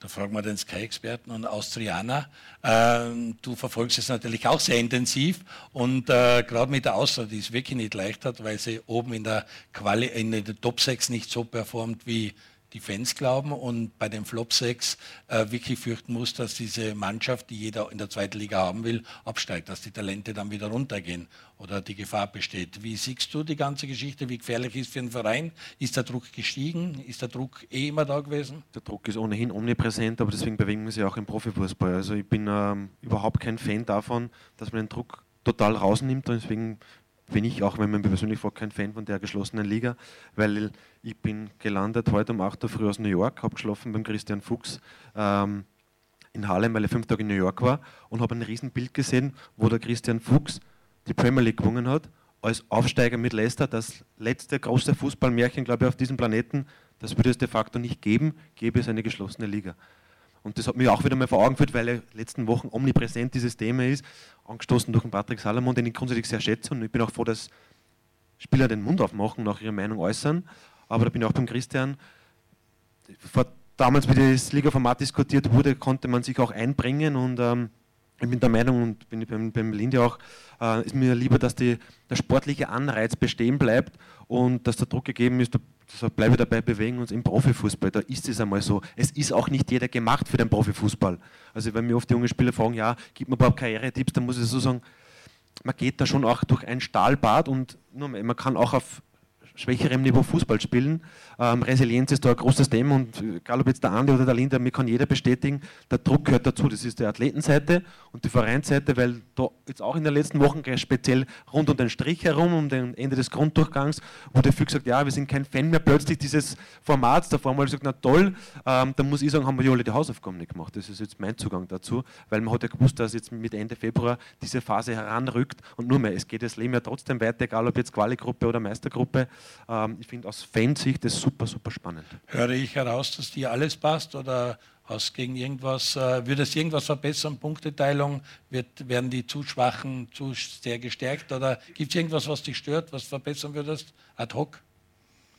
Speaker 3: Da fragen wir den Sky-Experten und Austrianer. Äh, du verfolgst es natürlich auch sehr intensiv und äh, gerade mit der Austria, die es wirklich nicht leicht hat, weil sie oben in der, Quali in der Top 6 nicht so performt wie die Fans glauben und bei den Flop 6 äh, wirklich fürchten muss, dass diese Mannschaft, die jeder in der zweiten Liga haben will, absteigt, dass die Talente dann wieder runtergehen oder die Gefahr besteht. Wie siehst du die ganze Geschichte? Wie gefährlich ist für einen Verein? Ist der Druck gestiegen? Ist der Druck eh immer da gewesen?
Speaker 5: Der Druck ist ohnehin omnipräsent, aber deswegen bewegen wir sich auch im Profifußball. Also ich bin ähm, überhaupt kein Fan davon, dass man den Druck total rausnimmt und deswegen bin ich auch, wenn man mich persönlich fragt, kein Fan von der geschlossenen Liga, weil ich bin gelandet heute um 8 Uhr früh aus New York, habe geschlafen beim Christian Fuchs ähm, in Harlem, weil er fünf Tage in New York war und habe ein Riesenbild gesehen, wo der Christian Fuchs die Premier League gewonnen hat, als Aufsteiger mit Leicester, das letzte große Fußballmärchen, glaube ich, auf diesem Planeten, das würde es de facto nicht geben, gäbe es eine geschlossene Liga. Und das hat mich auch wieder mal vor Augen geführt, weil er letzten Wochen omnipräsent dieses Thema ist, angestoßen durch den Patrick Salomon, den ich grundsätzlich sehr schätze. Und ich bin auch froh, dass Spieler den Mund aufmachen, nach ihrer Meinung äußern. Aber da bin ich auch beim Christian. Vor, damals, wie das Liga-Format diskutiert wurde, konnte man sich auch einbringen und ähm, ich bin der Meinung und bin beim, beim Linde auch, äh, ist mir lieber, dass die, der sportliche Anreiz bestehen bleibt und dass der Druck gegeben ist, da bleibe dabei, bewegen uns im Profifußball. Da ist es einmal so. Es ist auch nicht jeder gemacht für den Profifußball. Also wenn mir oft die jungen Spieler fragen, ja, gib mir überhaupt Karrieretipps, dann muss ich so sagen, man geht da schon auch durch ein Stahlbad und man kann auch auf schwächerem Niveau Fußball spielen. Ähm, Resilienz ist da ein großes Thema und egal ob jetzt der Andi oder der Linda, mir kann jeder bestätigen, der Druck gehört dazu. Das ist die Athletenseite und die Vereinsseite, weil da jetzt auch in den letzten Wochen speziell rund um den Strich herum, um den Ende des Grunddurchgangs, wurde viel gesagt, ja, wir sind kein Fan mehr plötzlich dieses Formats. Davor mal gesagt, na toll, ähm, da muss ich sagen, haben wir ja alle die Hausaufgaben nicht gemacht. Das ist jetzt mein Zugang dazu, weil man hat ja gewusst, dass jetzt mit Ende Februar diese Phase heranrückt und nur mehr, es geht das Leben ja trotzdem weiter, egal ob jetzt Quali-Gruppe oder Meistergruppe. Ähm, ich finde aus Fansicht das super, super spannend.
Speaker 3: Höre ich heraus, dass dir alles passt oder hast gegen irgendwas, äh, würdest irgendwas verbessern, Punkteteilung, wird, werden die zu Schwachen zu sehr gestärkt oder gibt es irgendwas, was dich stört, was verbessern würdest, ad hoc?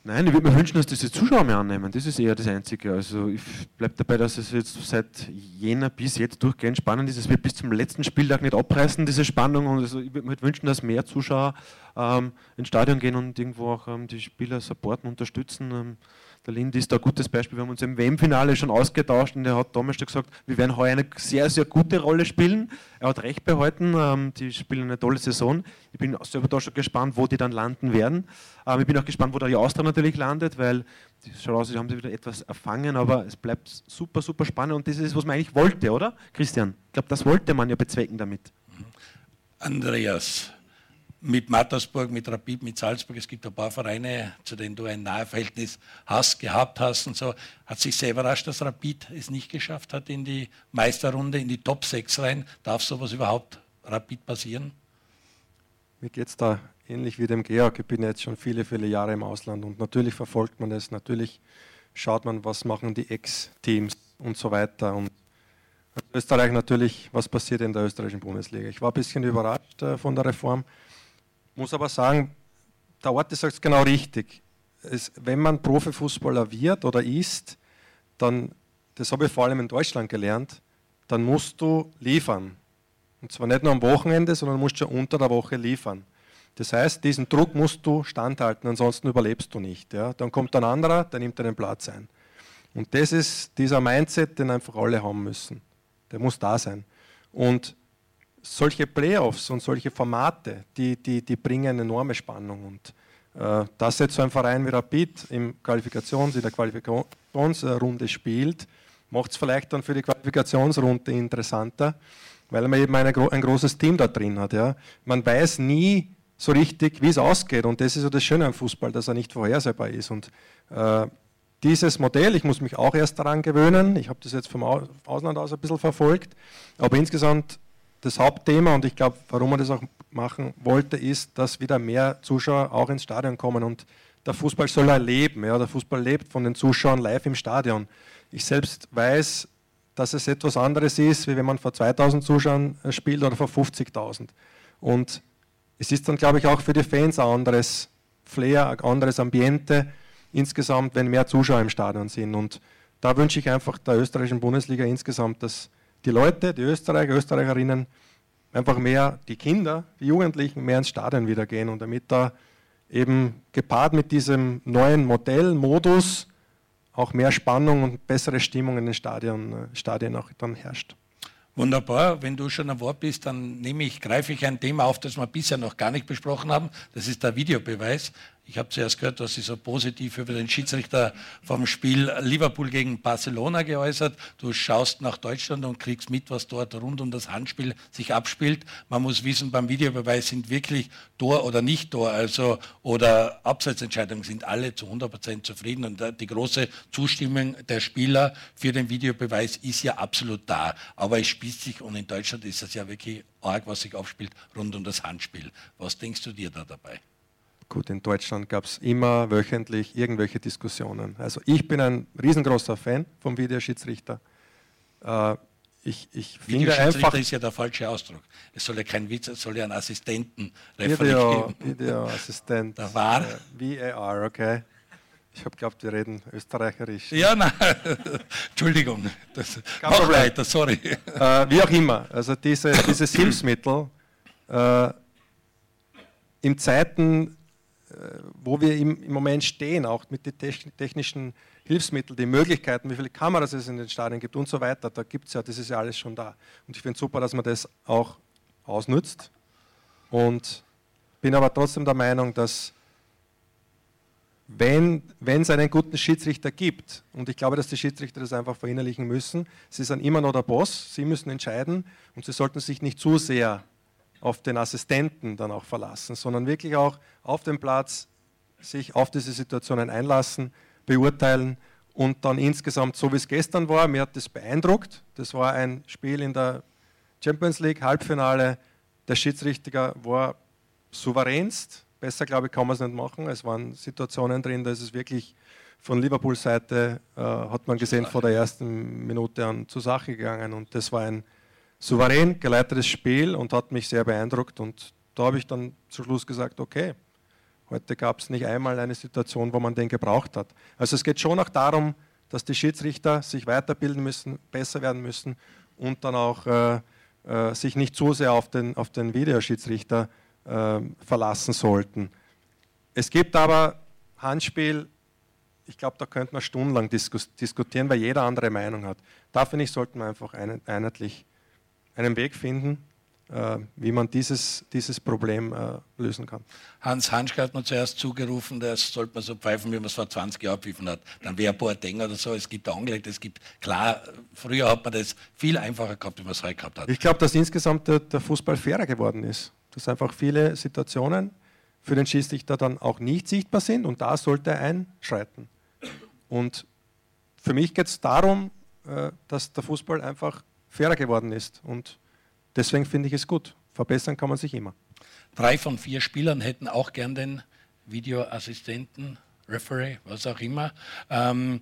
Speaker 5: Nein, ich würde mir wünschen, dass diese Zuschauer mehr annehmen. Das ist eher das Einzige. Also ich bleibe dabei, dass es jetzt seit Jänner bis jetzt durchgehend spannend ist. Es wird bis zum letzten Spieltag nicht abreißen, diese Spannung. Und also ich würde mir halt wünschen, dass mehr Zuschauer ähm, ins Stadion gehen und irgendwo auch ähm, die Spieler supporten, unterstützen. Ähm, der Lind ist da ein gutes Beispiel. Wir haben uns im WM-Finale schon ausgetauscht und er hat damals gesagt, wir werden heuer eine sehr, sehr gute Rolle spielen. Er hat recht behalten, ähm, die spielen eine tolle Saison. Ich bin selber da schon gespannt, wo die dann landen werden. Ähm, ich bin auch gespannt, wo der Austria natürlich landet, weil die schaut aus, sie haben sie wieder etwas erfangen, aber es bleibt super, super spannend und das ist, was man eigentlich wollte, oder? Christian, ich glaube, das wollte man ja bezwecken damit.
Speaker 3: Andreas, mit Mattersburg, mit Rapid, mit Salzburg. Es gibt ein paar Vereine, zu denen du ein Naheverhältnis hast, gehabt hast und so. Hat sich sehr überrascht, dass Rapid es nicht geschafft hat in die Meisterrunde, in die Top 6 rein. Darf sowas überhaupt Rapid passieren?
Speaker 8: Mir geht es da ähnlich wie dem Georg. Ich bin jetzt schon viele, viele Jahre im Ausland und natürlich verfolgt man es. Natürlich schaut man, was machen die Ex-Teams und so weiter. Und Österreich natürlich, was passiert in der österreichischen Bundesliga. Ich war ein bisschen überrascht äh, von der Reform, muss aber sagen, der Ort sagt es genau richtig. Es, wenn man Profifußballer wird oder ist, dann, das habe ich vor allem in Deutschland gelernt, dann musst du liefern. Und zwar nicht nur am Wochenende, sondern musst schon unter der Woche liefern. Das heißt, diesen Druck musst du standhalten, ansonsten überlebst du nicht. Ja? Dann kommt ein anderer, der nimmt deinen Platz ein. Und das ist dieser Mindset, den einfach alle haben müssen. Der muss da sein. Und solche Playoffs und solche Formate, die, die, die bringen enorme Spannung. Und äh, dass jetzt so ein Verein wie Rapid im Qualifikations-, in der Qualifikationsrunde spielt, macht es vielleicht dann für die Qualifikationsrunde interessanter weil man eben eine, ein großes Team da drin hat. Ja. Man weiß nie so richtig, wie es ausgeht und das ist so das Schöne am Fußball, dass er nicht vorhersehbar ist. Und äh, dieses Modell, ich muss mich auch erst daran gewöhnen, ich habe das jetzt vom Ausland aus ein bisschen verfolgt, aber insgesamt das Hauptthema und ich glaube, warum man das auch machen wollte, ist, dass wieder mehr Zuschauer auch ins Stadion kommen und der Fußball soll erleben. Ja, der Fußball lebt von den Zuschauern live im Stadion. Ich selbst weiß, dass es etwas anderes ist, wie wenn man vor 2000 Zuschauern äh, spielt oder vor 50.000. Und es ist dann, glaube ich, auch für die Fans ein anderes Flair, ein anderes Ambiente insgesamt, wenn mehr Zuschauer im Stadion sind. Und da wünsche ich einfach der österreichischen Bundesliga insgesamt, dass die Leute, die Österreicher, Österreicherinnen, einfach mehr, die Kinder, die Jugendlichen mehr ins Stadion wieder gehen und damit da eben gepaart mit diesem neuen Modell, Modus, auch mehr Spannung und bessere Stimmung in den Stadien, Stadien auch dann herrscht.
Speaker 3: Wunderbar. Wenn du schon am Wort bist, dann nehme ich, greife ich ein Thema auf, das wir bisher noch gar nicht besprochen haben. Das ist der Videobeweis. Ich habe zuerst gehört, dass Sie so positiv über den Schiedsrichter vom Spiel Liverpool gegen Barcelona geäußert. Du schaust nach Deutschland und kriegst mit, was dort rund um das Handspiel sich abspielt. Man muss wissen, beim Videobeweis sind wirklich Tor oder nicht Tor, also oder Abseitsentscheidungen sind alle zu 100 Prozent zufrieden und die große Zustimmung der Spieler für den Videobeweis ist ja absolut da. Aber es spielt sich und in Deutschland ist das ja wirklich arg, was sich aufspielt rund um das Handspiel. Was denkst du dir da dabei?
Speaker 8: Gut, in Deutschland gab es immer wöchentlich irgendwelche Diskussionen. Also ich bin ein riesengroßer Fan vom Videoschiedsrichter. Äh, ich, ich finde einfach...
Speaker 3: ist ja der falsche Ausdruck. Es soll ja kein Witz, es soll ja einen Assistenten
Speaker 8: Video, geben. Videoassistent.
Speaker 3: Der war?
Speaker 8: Äh, VAR, okay. Ich habe geglaubt, wir reden österreicherisch.
Speaker 3: Ja, nein, Entschuldigung. Das, Kein Problem. weiter, sorry.
Speaker 8: Äh, wie auch immer, also diese, dieses Hilfsmittel äh, in Zeiten wo wir im, im, Moment stehen, auch mit den technischen Hilfsmitteln, die Möglichkeiten, wie viele Kameras es in den Stadien gibt und so weiter, da gibt es ja, das ist ja alles schon da. Und ich finde es super, dass man das auch ausnutzt. Und bin aber trotzdem der Meinung, dass wenn es einen guten Schiedsrichter gibt, und ich glaube, dass die Schiedsrichter das einfach verinnerlichen müssen, sie sind immer noch der Boss, sie müssen entscheiden und sie sollten sich nicht zu sehr auf den Assistenten dann auch verlassen, sondern wirklich auch auf dem Platz sich auf diese Situationen einlassen, beurteilen und dann insgesamt, so wie es gestern war, mir hat das beeindruckt. Das war ein Spiel in der Champions League, Halbfinale. Der Schiedsrichter war souveränst. Besser, glaube ich, kann man es nicht machen. Es waren Situationen drin, da ist es wirklich von Liverpools Seite, äh, hat man gesehen, vor der ersten Minute an zur Sache gegangen. Und das war ein souverän geleitetes Spiel und hat mich sehr beeindruckt. Und da habe ich dann zum Schluss gesagt, okay, heute gab es nicht einmal eine Situation, wo man den gebraucht hat. Also es geht schon auch darum, dass die Schiedsrichter sich weiterbilden müssen, besser werden müssen und dann auch äh, äh, sich nicht zu sehr auf den, auf den Videoschiedsrichter äh, verlassen sollten. Es gibt aber Handspiel, ich glaube, da könnte man stundenlang diskutieren, weil jeder andere Meinung hat. Da finde ich, sollten wir einfach einheitlich einen Weg finden, äh, wie man dieses, dieses Problem äh, lösen kann.
Speaker 3: Hans Hanschke hat mir zuerst zugerufen, das sollte man so pfeifen, wie man es vor 20 Jahren pfiffen hat. Dann wäre Boateng oder so, es gibt angelegt, es gibt, klar, früher hat man das viel einfacher gehabt, wie man es heute gehabt hat.
Speaker 8: Ich glaube, dass insgesamt der, der, Fußball fairer geworden ist. dass einfach viele Situationen für den Schiedsrichter dann auch nicht sichtbar sind und da sollte er einschreiten. Und für mich geht es darum, äh, dass der Fußball einfach fairer geworden ist und deswegen finde ich es gut. Verbessern kann man sich immer.
Speaker 3: Drei von vier Spielern hätten auch gern den Videoassistenten, Referee, was auch immer. Ähm,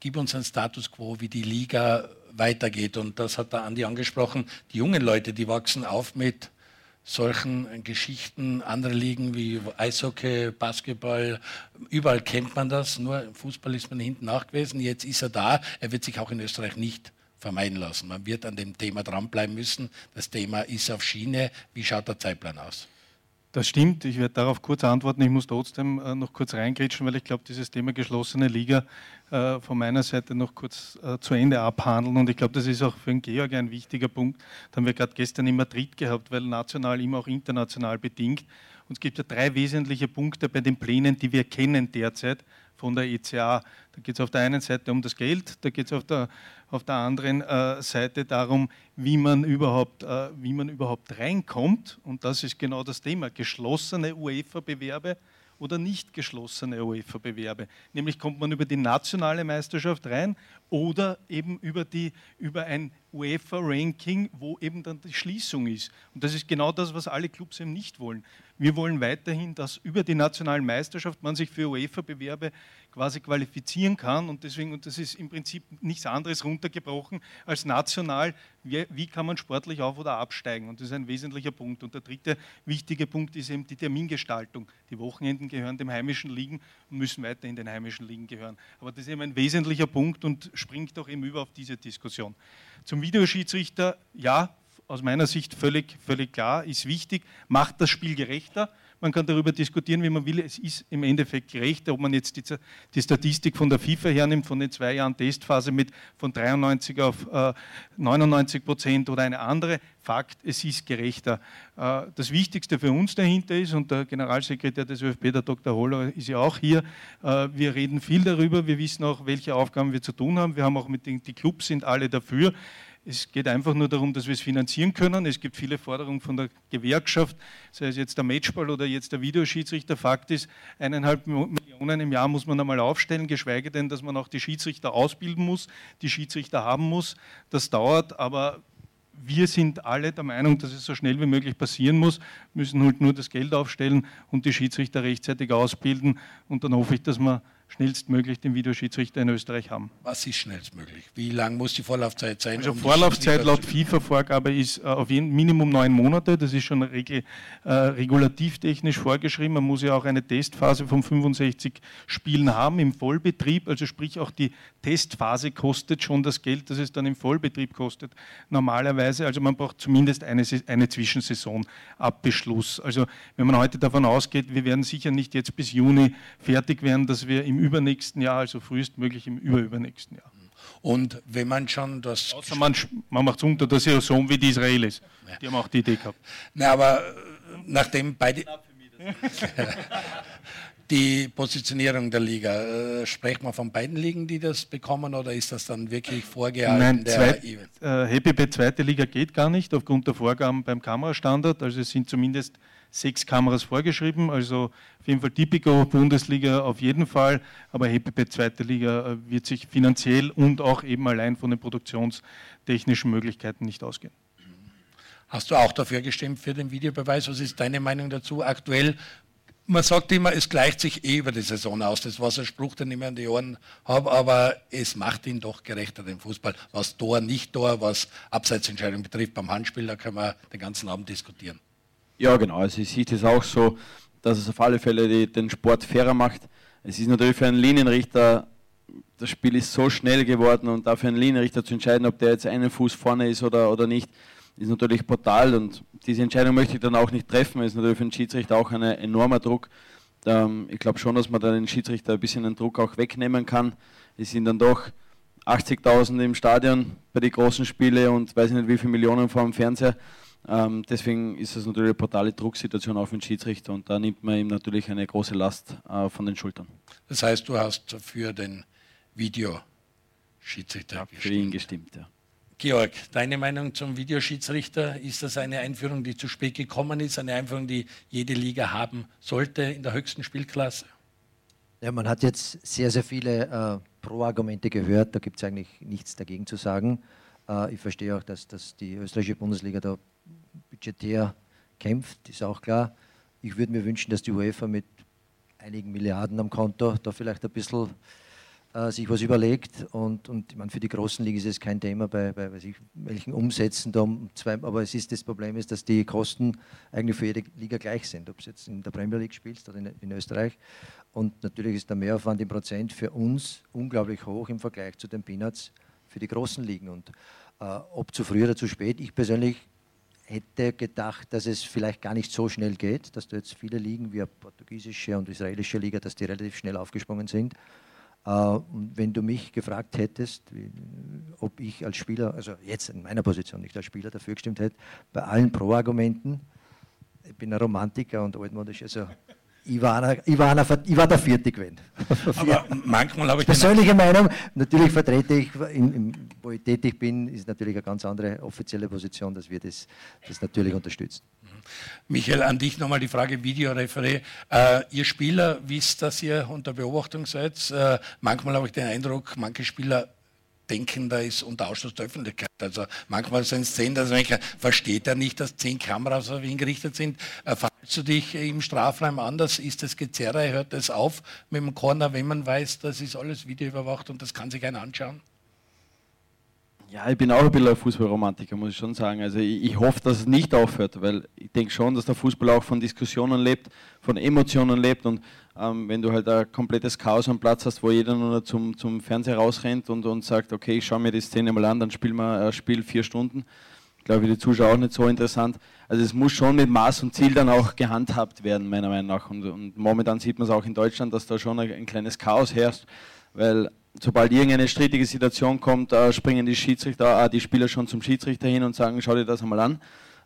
Speaker 3: gib uns einen Status quo, wie die Liga weitergeht. Und das hat der Andi angesprochen. Die jungen Leute, die wachsen auf mit solchen Geschichten. Andere Ligen wie Eishockey, Basketball, überall kennt man das. Nur im Fußball ist man hinten nach gewesen. Jetzt ist er da. Er wird sich auch in Österreich nicht vermeiden lassen. Man wird an dem Thema dranbleiben müssen. Das Thema ist auf Schiene. Wie schaut der Zeitplan aus?
Speaker 7: Das stimmt, ich werde darauf kurz antworten. Ich muss trotzdem äh, noch kurz reingrätschen, weil ich glaube, dieses Thema geschlossene Liga äh, von meiner Seite noch kurz äh, zu Ende abhandeln. Und ich glaube, das ist auch für den Georg ein wichtiger Punkt. Das haben wir gerade gestern in Madrid gehabt, weil national immer auch international bedingt. Und es gibt ja drei wesentliche Punkte bei den Plänen, die wir kennen derzeit von der ECA. Da geht es auf der einen Seite um das Geld, da geht es auf der, auf der anderen äh, Seite darum, wie man, überhaupt, äh, wie man überhaupt reinkommt. Und das ist genau das Thema. Geschlossene UEFA-Bewerbe oder nicht geschlossene UEFA-Bewerbe. Nämlich kommt man über die nationale Meisterschaft rein oder eben über, die, über ein UEFA-Ranking, wo eben dann die Schließung ist. Und das ist genau das, was alle Clubs eben nicht wollen. Wir wollen weiterhin, dass über die nationalen Meisterschaft man sich für UEFA-Bewerbe quasi qualifizieren kann. Und deswegen, und das ist im Prinzip nichts anderes runtergebrochen als national, wie, wie, kann man sportlich auf- oder absteigen. Und das ist ein wesentlicher Punkt. Und der dritte wichtige Punkt ist eben die Termingestaltung. Die Wochenenden gehören dem heimischen Ligen und müssen weiterhin den heimischen Ligen gehören. Aber das ist eben ein wesentlicher Punkt und springt auch eben über auf diese Diskussion. Zum Videoschiedsrichter, ja, aus meiner Sicht völlig, völlig klar, ist wichtig, macht das Spiel gerechter. Man kann darüber diskutieren, wie man will. Es ist im Endeffekt gerecht, ob man jetzt die, die Statistik von der FIFA hernimmt, von den zwei Jahren Testphase mit von 93 auf äh, 99 Prozent oder eine andere. Fakt, es ist gerechter. Äh, das Wichtigste für uns dahinter ist, und der Generalsekretär des ÖFB, der Dr. Holler, ist ja auch hier, äh, wir reden viel darüber, wir wissen auch, welche Aufgaben wir zu tun haben. Wir haben auch mit den die Clubs sind alle dafür. Es geht einfach nur darum, dass wir es finanzieren können. Es gibt viele Forderungen von der Gewerkschaft, sei es jetzt der Matchball oder jetzt der Videoschiedsrichter. Fakt ist, eineinhalb Millionen im Jahr muss man einmal aufstellen, geschweige denn, dass man auch die Schiedsrichter ausbilden muss, die Schiedsrichter haben muss. Das dauert, aber wir sind alle der Meinung, dass es so schnell wie möglich passieren muss, müssen halt nur das Geld aufstellen und die Schiedsrichter rechtzeitig ausbilden. Und dann hoffe ich, dass wir schnellstmöglich den Videoschiedsrichter in Österreich haben.
Speaker 3: Was ist schnellstmöglich? Wie lang muss die Vorlaufzeit sein?
Speaker 7: Also um Vorlaufzeit laut FIFA-Vorgabe ist äh, auf jeden Minimum neun Monate. Das ist schon regel, äh, regulativtechnisch vorgeschrieben. Man muss ja auch eine Testphase von 65 Spielen haben im Vollbetrieb. Also sprich auch die Testphase kostet schon das Geld, das es dann im Vollbetrieb kostet. Normalerweise, also man braucht zumindest eine, eine Zwischensaison ab Beschluss. Also wenn man heute davon ausgeht, wir werden sicher nicht jetzt bis Juni fertig werden, dass wir im übernächsten Jahr, also frühestmöglich im überübernächsten Jahr.
Speaker 3: Und wenn man schon das.
Speaker 7: Außer man, man macht es unter der Saison wie die Israelis. Die haben auch die Idee gehabt.
Speaker 3: Na, aber äh, nachdem beide. die Positionierung der Liga, äh, sprechen wir von beiden Ligen, die das bekommen, oder ist das dann wirklich vorgehalten?
Speaker 7: Nein, zweit, äh, HPP zweite Liga geht gar nicht aufgrund der Vorgaben beim Kamerastandard. Also es sind zumindest sechs Kameras vorgeschrieben, also auf jeden Fall Tipico, Bundesliga auf jeden Fall, aber HPP zweite Liga äh, wird sich finanziell und auch eben allein von den produktionstechnischen Möglichkeiten nicht ausgehen.
Speaker 3: Hast du auch dafür gestimmt für den Videobeweis? Was ist deine Meinung dazu aktuell? Man sagt immer, es gleicht sich eh über die Saison aus. Das war so ein Spruch, den ich mir an die Ohren habe, aber es macht ihn doch gerechter, den Fußball. Was Tor, nicht Tor, was Abseitsentscheidung betrifft beim Handspiel, da können wir den ganzen Abend diskutieren.
Speaker 4: Ja, genau. Also ich sehe das auch so, dass es auf alle Fälle die, den Sport fairer macht. Es ist natürlich für einen Linienrichter, das Spiel ist so schnell geworden und dafür einen Linienrichter zu entscheiden, ob der jetzt einen Fuß vorne ist oder, oder nicht, ist natürlich brutal und diese Entscheidung möchte ich dann auch nicht treffen. Ist natürlich für den Schiedsrichter auch ein enormer Druck. Ähm, ich glaube schon, dass man dann den Schiedsrichter ein bisschen den Druck auch wegnehmen kann. Es sind dann doch 80.000 im Stadion bei den großen Spielen und weiß nicht wie viele Millionen vor dem Fernseher. Ähm, deswegen ist es natürlich eine brutale Drucksituation auf den Schiedsrichter und da nimmt man ihm natürlich eine große Last äh, von den Schultern.
Speaker 3: Das heißt, du hast für den Videoschiedsrichter
Speaker 4: ja, gestimmt. Für ihn gestimmt, ja.
Speaker 3: Georg, deine Meinung zum Videoschiedsrichter? Ist das eine Einführung, die zu spät gekommen ist, eine Einführung, die jede Liga haben sollte in der höchsten Spielklasse?
Speaker 6: Ja, man hat jetzt sehr, sehr viele äh, Pro-Argumente gehört. Da gibt es eigentlich nichts dagegen zu sagen. Äh, ich verstehe auch, dass, dass die österreichische Bundesliga da budgetär kämpft, ist auch klar. Ich würde mir wünschen, dass die UEFA mit einigen Milliarden am Konto da vielleicht ein bisschen äh, sich was überlegt. Und, und ich meine, für die großen Ligen ist es kein Thema, bei, bei ich, welchen Umsätzen da um zwei, aber es ist das Problem ist, dass die Kosten eigentlich für jede Liga gleich sind, ob es jetzt in der Premier League spielst oder in, in Österreich. Und natürlich ist der Mehraufwand im Prozent für uns unglaublich hoch im Vergleich zu den Peanuts für die großen Ligen. Und äh, ob zu früh oder zu spät, ich persönlich hätte gedacht, dass es vielleicht gar nicht so schnell geht, dass du jetzt viele Ligen wie portugiesische und israelische Liga, dass die relativ schnell aufgesprungen sind. Äh, wenn du mich gefragt hättest, ob ich als Spieler, also jetzt in meiner Position nicht als Spieler dafür gestimmt hätte, bei allen Pro-Argumenten, ich bin ein Romantiker und altmodisch, also ich war, einer, ich, war einer, ich war der vierte gewesen.
Speaker 3: Aber manchmal habe ich.
Speaker 6: Persönliche Meinung, natürlich vertrete ich, in, in, wo ich tätig bin, ist natürlich eine ganz andere offizielle Position, dass wir das, das natürlich unterstützen. Mhm.
Speaker 3: Michael, an dich nochmal die Frage Videoreferé. Äh, ihr Spieler wisst, dass ihr unter Beobachtung seid. Äh, manchmal habe ich den Eindruck, manche Spieler denken, da ist unter Ausschluss der Öffentlichkeit. Also manchmal sind Szenen, dass man versteht er nicht, dass zehn Kameras auf ihn gerichtet sind. Äh, verhältst du dich im Strafraum anders? Ist das Gezerre? Hört das auf mit dem Corner, wenn man weiß, das ist alles videoüberwacht und das kann sich einer anschauen?
Speaker 4: Ja, ich bin auch ein bisschen ein Fußballromantiker, muss ich schon sagen. Also ich, ich, hoffe, dass es nicht aufhört, weil ich denke schon, dass der Fußball auch von Diskussionen lebt, von Emotionen lebt und ähm, wenn du halt ein komplettes Chaos am Platz hast, wo jeder nur zum, zum Fernseher rausrennt und, und sagt, okay, ich schaue mir die Szene mal an, dann spielen wir ein Spiel vier Stunden. Ich glaube, für die Zuschauer auch nicht so interessant. Also es muss schon mit Maß und Ziel dann auch gehandhabt werden, meiner Meinung nach. Und, und momentan sieht man es auch in Deutschland, dass da schon ein, ein kleines Chaos herrscht, weil sobald irgendeine strittige Situation kommt, äh, springen die Schiedsrichter, äh, die Spieler schon zum Schiedsrichter hin und sagen, schau dir das einmal an.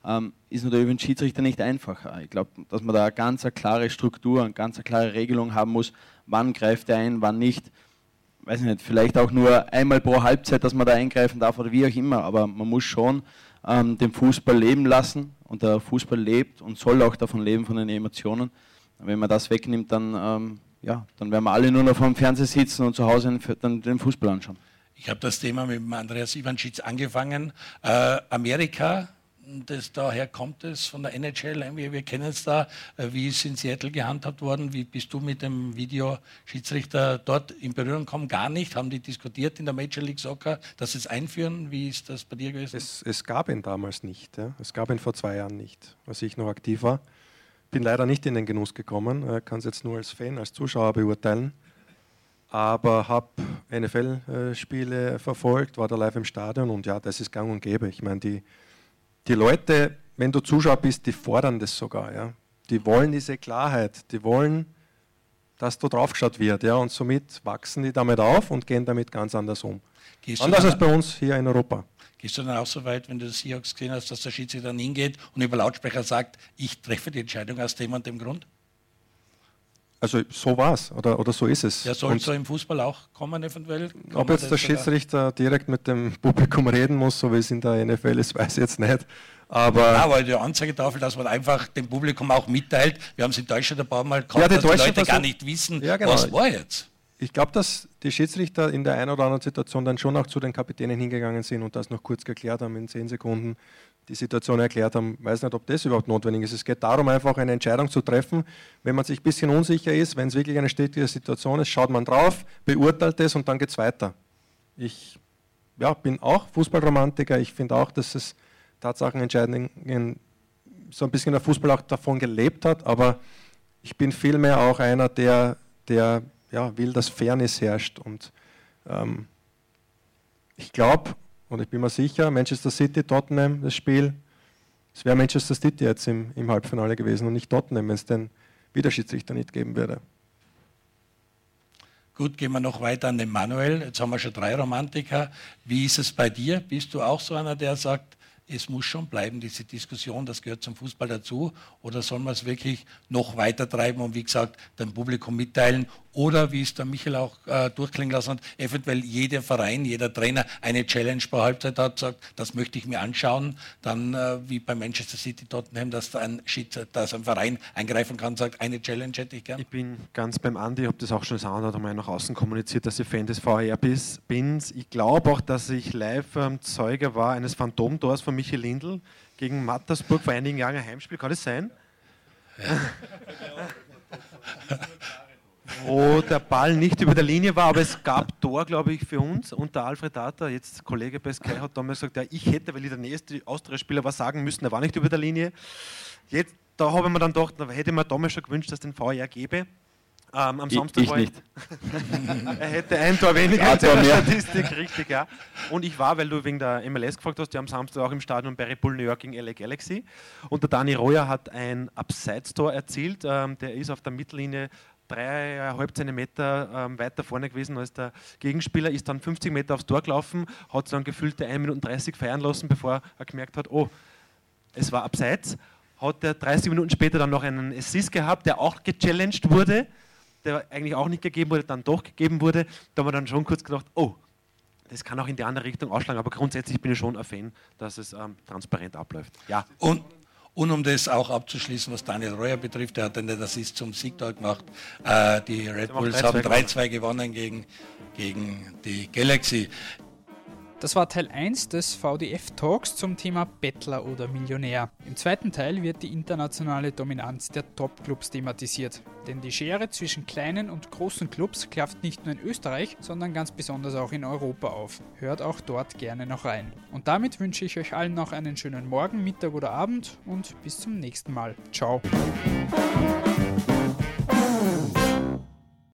Speaker 4: Ähm, ist natürlich für den Schiedsrichter nicht einfacher. Ich glaube, dass man da eine ganz eine klare Struktur, eine ganz eine klare Regelung haben muss, wann greift er ein, wann nicht. Weiß ich nicht, vielleicht auch nur einmal pro Halbzeit, dass man da eingreifen darf oder wie auch immer, aber man muss schon ähm, den Fußball leben lassen und der Fußball lebt und soll auch davon leben, von den Emotionen. Wenn man das wegnimmt, dann ähm, ja, dann werden wir alle nur noch vor dem Fernseher sitzen und zu Hause dann den Fußball anschauen.
Speaker 3: Ich habe das Thema mit Andreas Ivanschitz angefangen. Äh, Amerika, das, daher kommt es von der NHL, wir, wir kennen es da, äh, wie ist in Seattle gehandhabt worden, wie bist du mit dem Videoschiedsrichter dort in Berührung gekommen? Gar nicht, haben die diskutiert in der Major League Soccer, dass sie es einführen, wie ist das bei dir gewesen?
Speaker 8: Es, es gab ihn damals nicht, ja. es gab ihn vor zwei Jahren nicht, als ich noch aktiv war bin leider nicht in den Genuss gekommen, äh, kann es jetzt nur als Fan, als Zuschauer beurteilen. Aber habe NFL-Spiele verfolgt, war da live im Stadion und ja, das ist gang und gäbe. Ich meine, die, die Leute, wenn du Zuschauer bist, die fordern das sogar. Ja. Die wollen diese Klarheit, die wollen, dass da draufgeschaut wird. Ja, und somit wachsen die damit auf und gehen damit ganz anders um. Anders als bei uns hier in Europa.
Speaker 3: Gehst du dann auch so weit, wenn du das Seahawks gesehen hast, dass der Schiedsrichter dann hingeht und über Lautsprecher sagt, ich treffe die Entscheidung aus dem und dem Grund?
Speaker 8: Also so war es oder, oder so ist es.
Speaker 3: Ja, soll es so im Fußball auch kommen eventuell? Kann
Speaker 8: ob jetzt der Schiedsrichter direkt mit dem Publikum reden muss, so wie es in der NFL ist, weiß ich jetzt nicht. Aber,
Speaker 3: ja, aber die Anzeigetafel, dass man einfach dem Publikum auch mitteilt, wir haben es in Deutschland ein paar Mal gehabt,
Speaker 8: ja,
Speaker 3: dass die Leute gar nicht wissen, ja, genau. was war jetzt
Speaker 8: ich glaube, dass die Schiedsrichter in der einen oder anderen Situation dann schon auch zu den Kapitänen hingegangen sind und das noch kurz geklärt haben in zehn Sekunden, die Situation erklärt haben. Ich weiß nicht, ob das überhaupt notwendig ist. Es geht darum, einfach eine Entscheidung zu treffen. Wenn man sich ein bisschen unsicher ist, wenn es wirklich eine strittige Situation ist, schaut man drauf, beurteilt es und dann geht es weiter. Ich ja, bin auch Fußballromantiker. Ich finde auch, dass es Tatsachenentscheidungen so ein bisschen der Fußball auch davon gelebt hat, aber ich bin vielmehr auch einer, der, der ja, will, dass Fairness herrscht. Und ähm, ich glaube, und ich bin mir sicher, Manchester City, Tottenham, das Spiel, es wäre Manchester City jetzt im, im Halbfinale gewesen und nicht Tottenham, wenn es den Wiederschiedsrichter nicht geben würde.
Speaker 3: Gut, gehen wir noch weiter an den Manuel. Jetzt haben wir schon drei Romantiker. Wie ist es bei dir? Bist du auch so einer, der sagt, es muss schon bleiben, diese Diskussion, das gehört zum Fußball dazu, oder soll man es wirklich noch weiter treiben und wie gesagt dem Publikum mitteilen oder wie es der Michael auch äh, durchklingen lassen hat, eventuell jeder Verein, jeder Trainer eine Challenge pro Halbzeit hat, sagt, das möchte ich mir anschauen, dann äh, wie bei Manchester City Tottenham, dass ein, dass ein Verein eingreifen kann, sagt, eine Challenge hätte ich gern.
Speaker 5: Ich bin ganz beim Andi, ich habe das auch schon das Mal nach außen kommuniziert, dass ich Fan des VR bin. Ich glaube auch, dass ich live ähm, Zeuge war eines Phantomtors von Michael Lindl gegen Mattersburg vor einigen Jahren ein Heimspiel. Kann das sein? Ja. wo der Ball nicht über der Linie war, aber es gab Tor, glaube ich, für uns. Und der Alfred Data, jetzt Kollege bei Sky, hat damals gesagt, ja, ich hätte, weil ich der nächste Austria-Spieler war, sagen müssen, er war nicht über der Linie. Jetzt, da habe ich mir dann gedacht, da hätte ich mir damals schon gewünscht, dass es den VR gäbe. Ähm, am Samstag
Speaker 4: ich, ich nicht.
Speaker 5: er hätte ein Tor weniger in der Statistik, richtig, ja. Und ich war, weil du wegen der MLS gefragt hast, die am Samstag auch im Stadion bei Red Bull New York gegen LA Galaxy. Und der Dani Royer hat ein Abseits-Tor erzielt. Ähm, der ist auf der Mittellinie dreieinhalb Zentimeter ähm, weiter vorne gewesen als der Gegenspieler, ist dann 50 Meter aufs Tor gelaufen, hat dann gefühlte 1 Minute 30 feiern lassen, bevor er gemerkt hat, oh, es war abseits. Hat er 30 Minuten später dann noch einen Assist gehabt, der auch gechallenged wurde der eigentlich auch nicht gegeben wurde, dann doch gegeben wurde, da haben wir dann schon kurz gedacht, oh, das kann auch in die andere Richtung ausschlagen, aber grundsätzlich bin ich schon ein Fan, dass es ähm, transparent abläuft. Ja.
Speaker 3: Und, und um das auch abzuschließen, was Daniel Reuer betrifft, der hat dann das ist zum Sieg dort gemacht. Äh, die Red Bulls haben 3-2 gewonnen gegen, gegen die Galaxy.
Speaker 1: Das war Teil 1 des VDF-Talks zum Thema Bettler oder Millionär. Im zweiten Teil wird die internationale Dominanz der Top-Clubs thematisiert. Denn die Schere zwischen kleinen und großen Clubs klafft nicht nur in Österreich, sondern ganz besonders auch in Europa auf. Hört auch dort gerne noch rein. Und damit wünsche ich euch allen noch einen schönen Morgen, Mittag oder Abend und bis zum nächsten Mal. Ciao.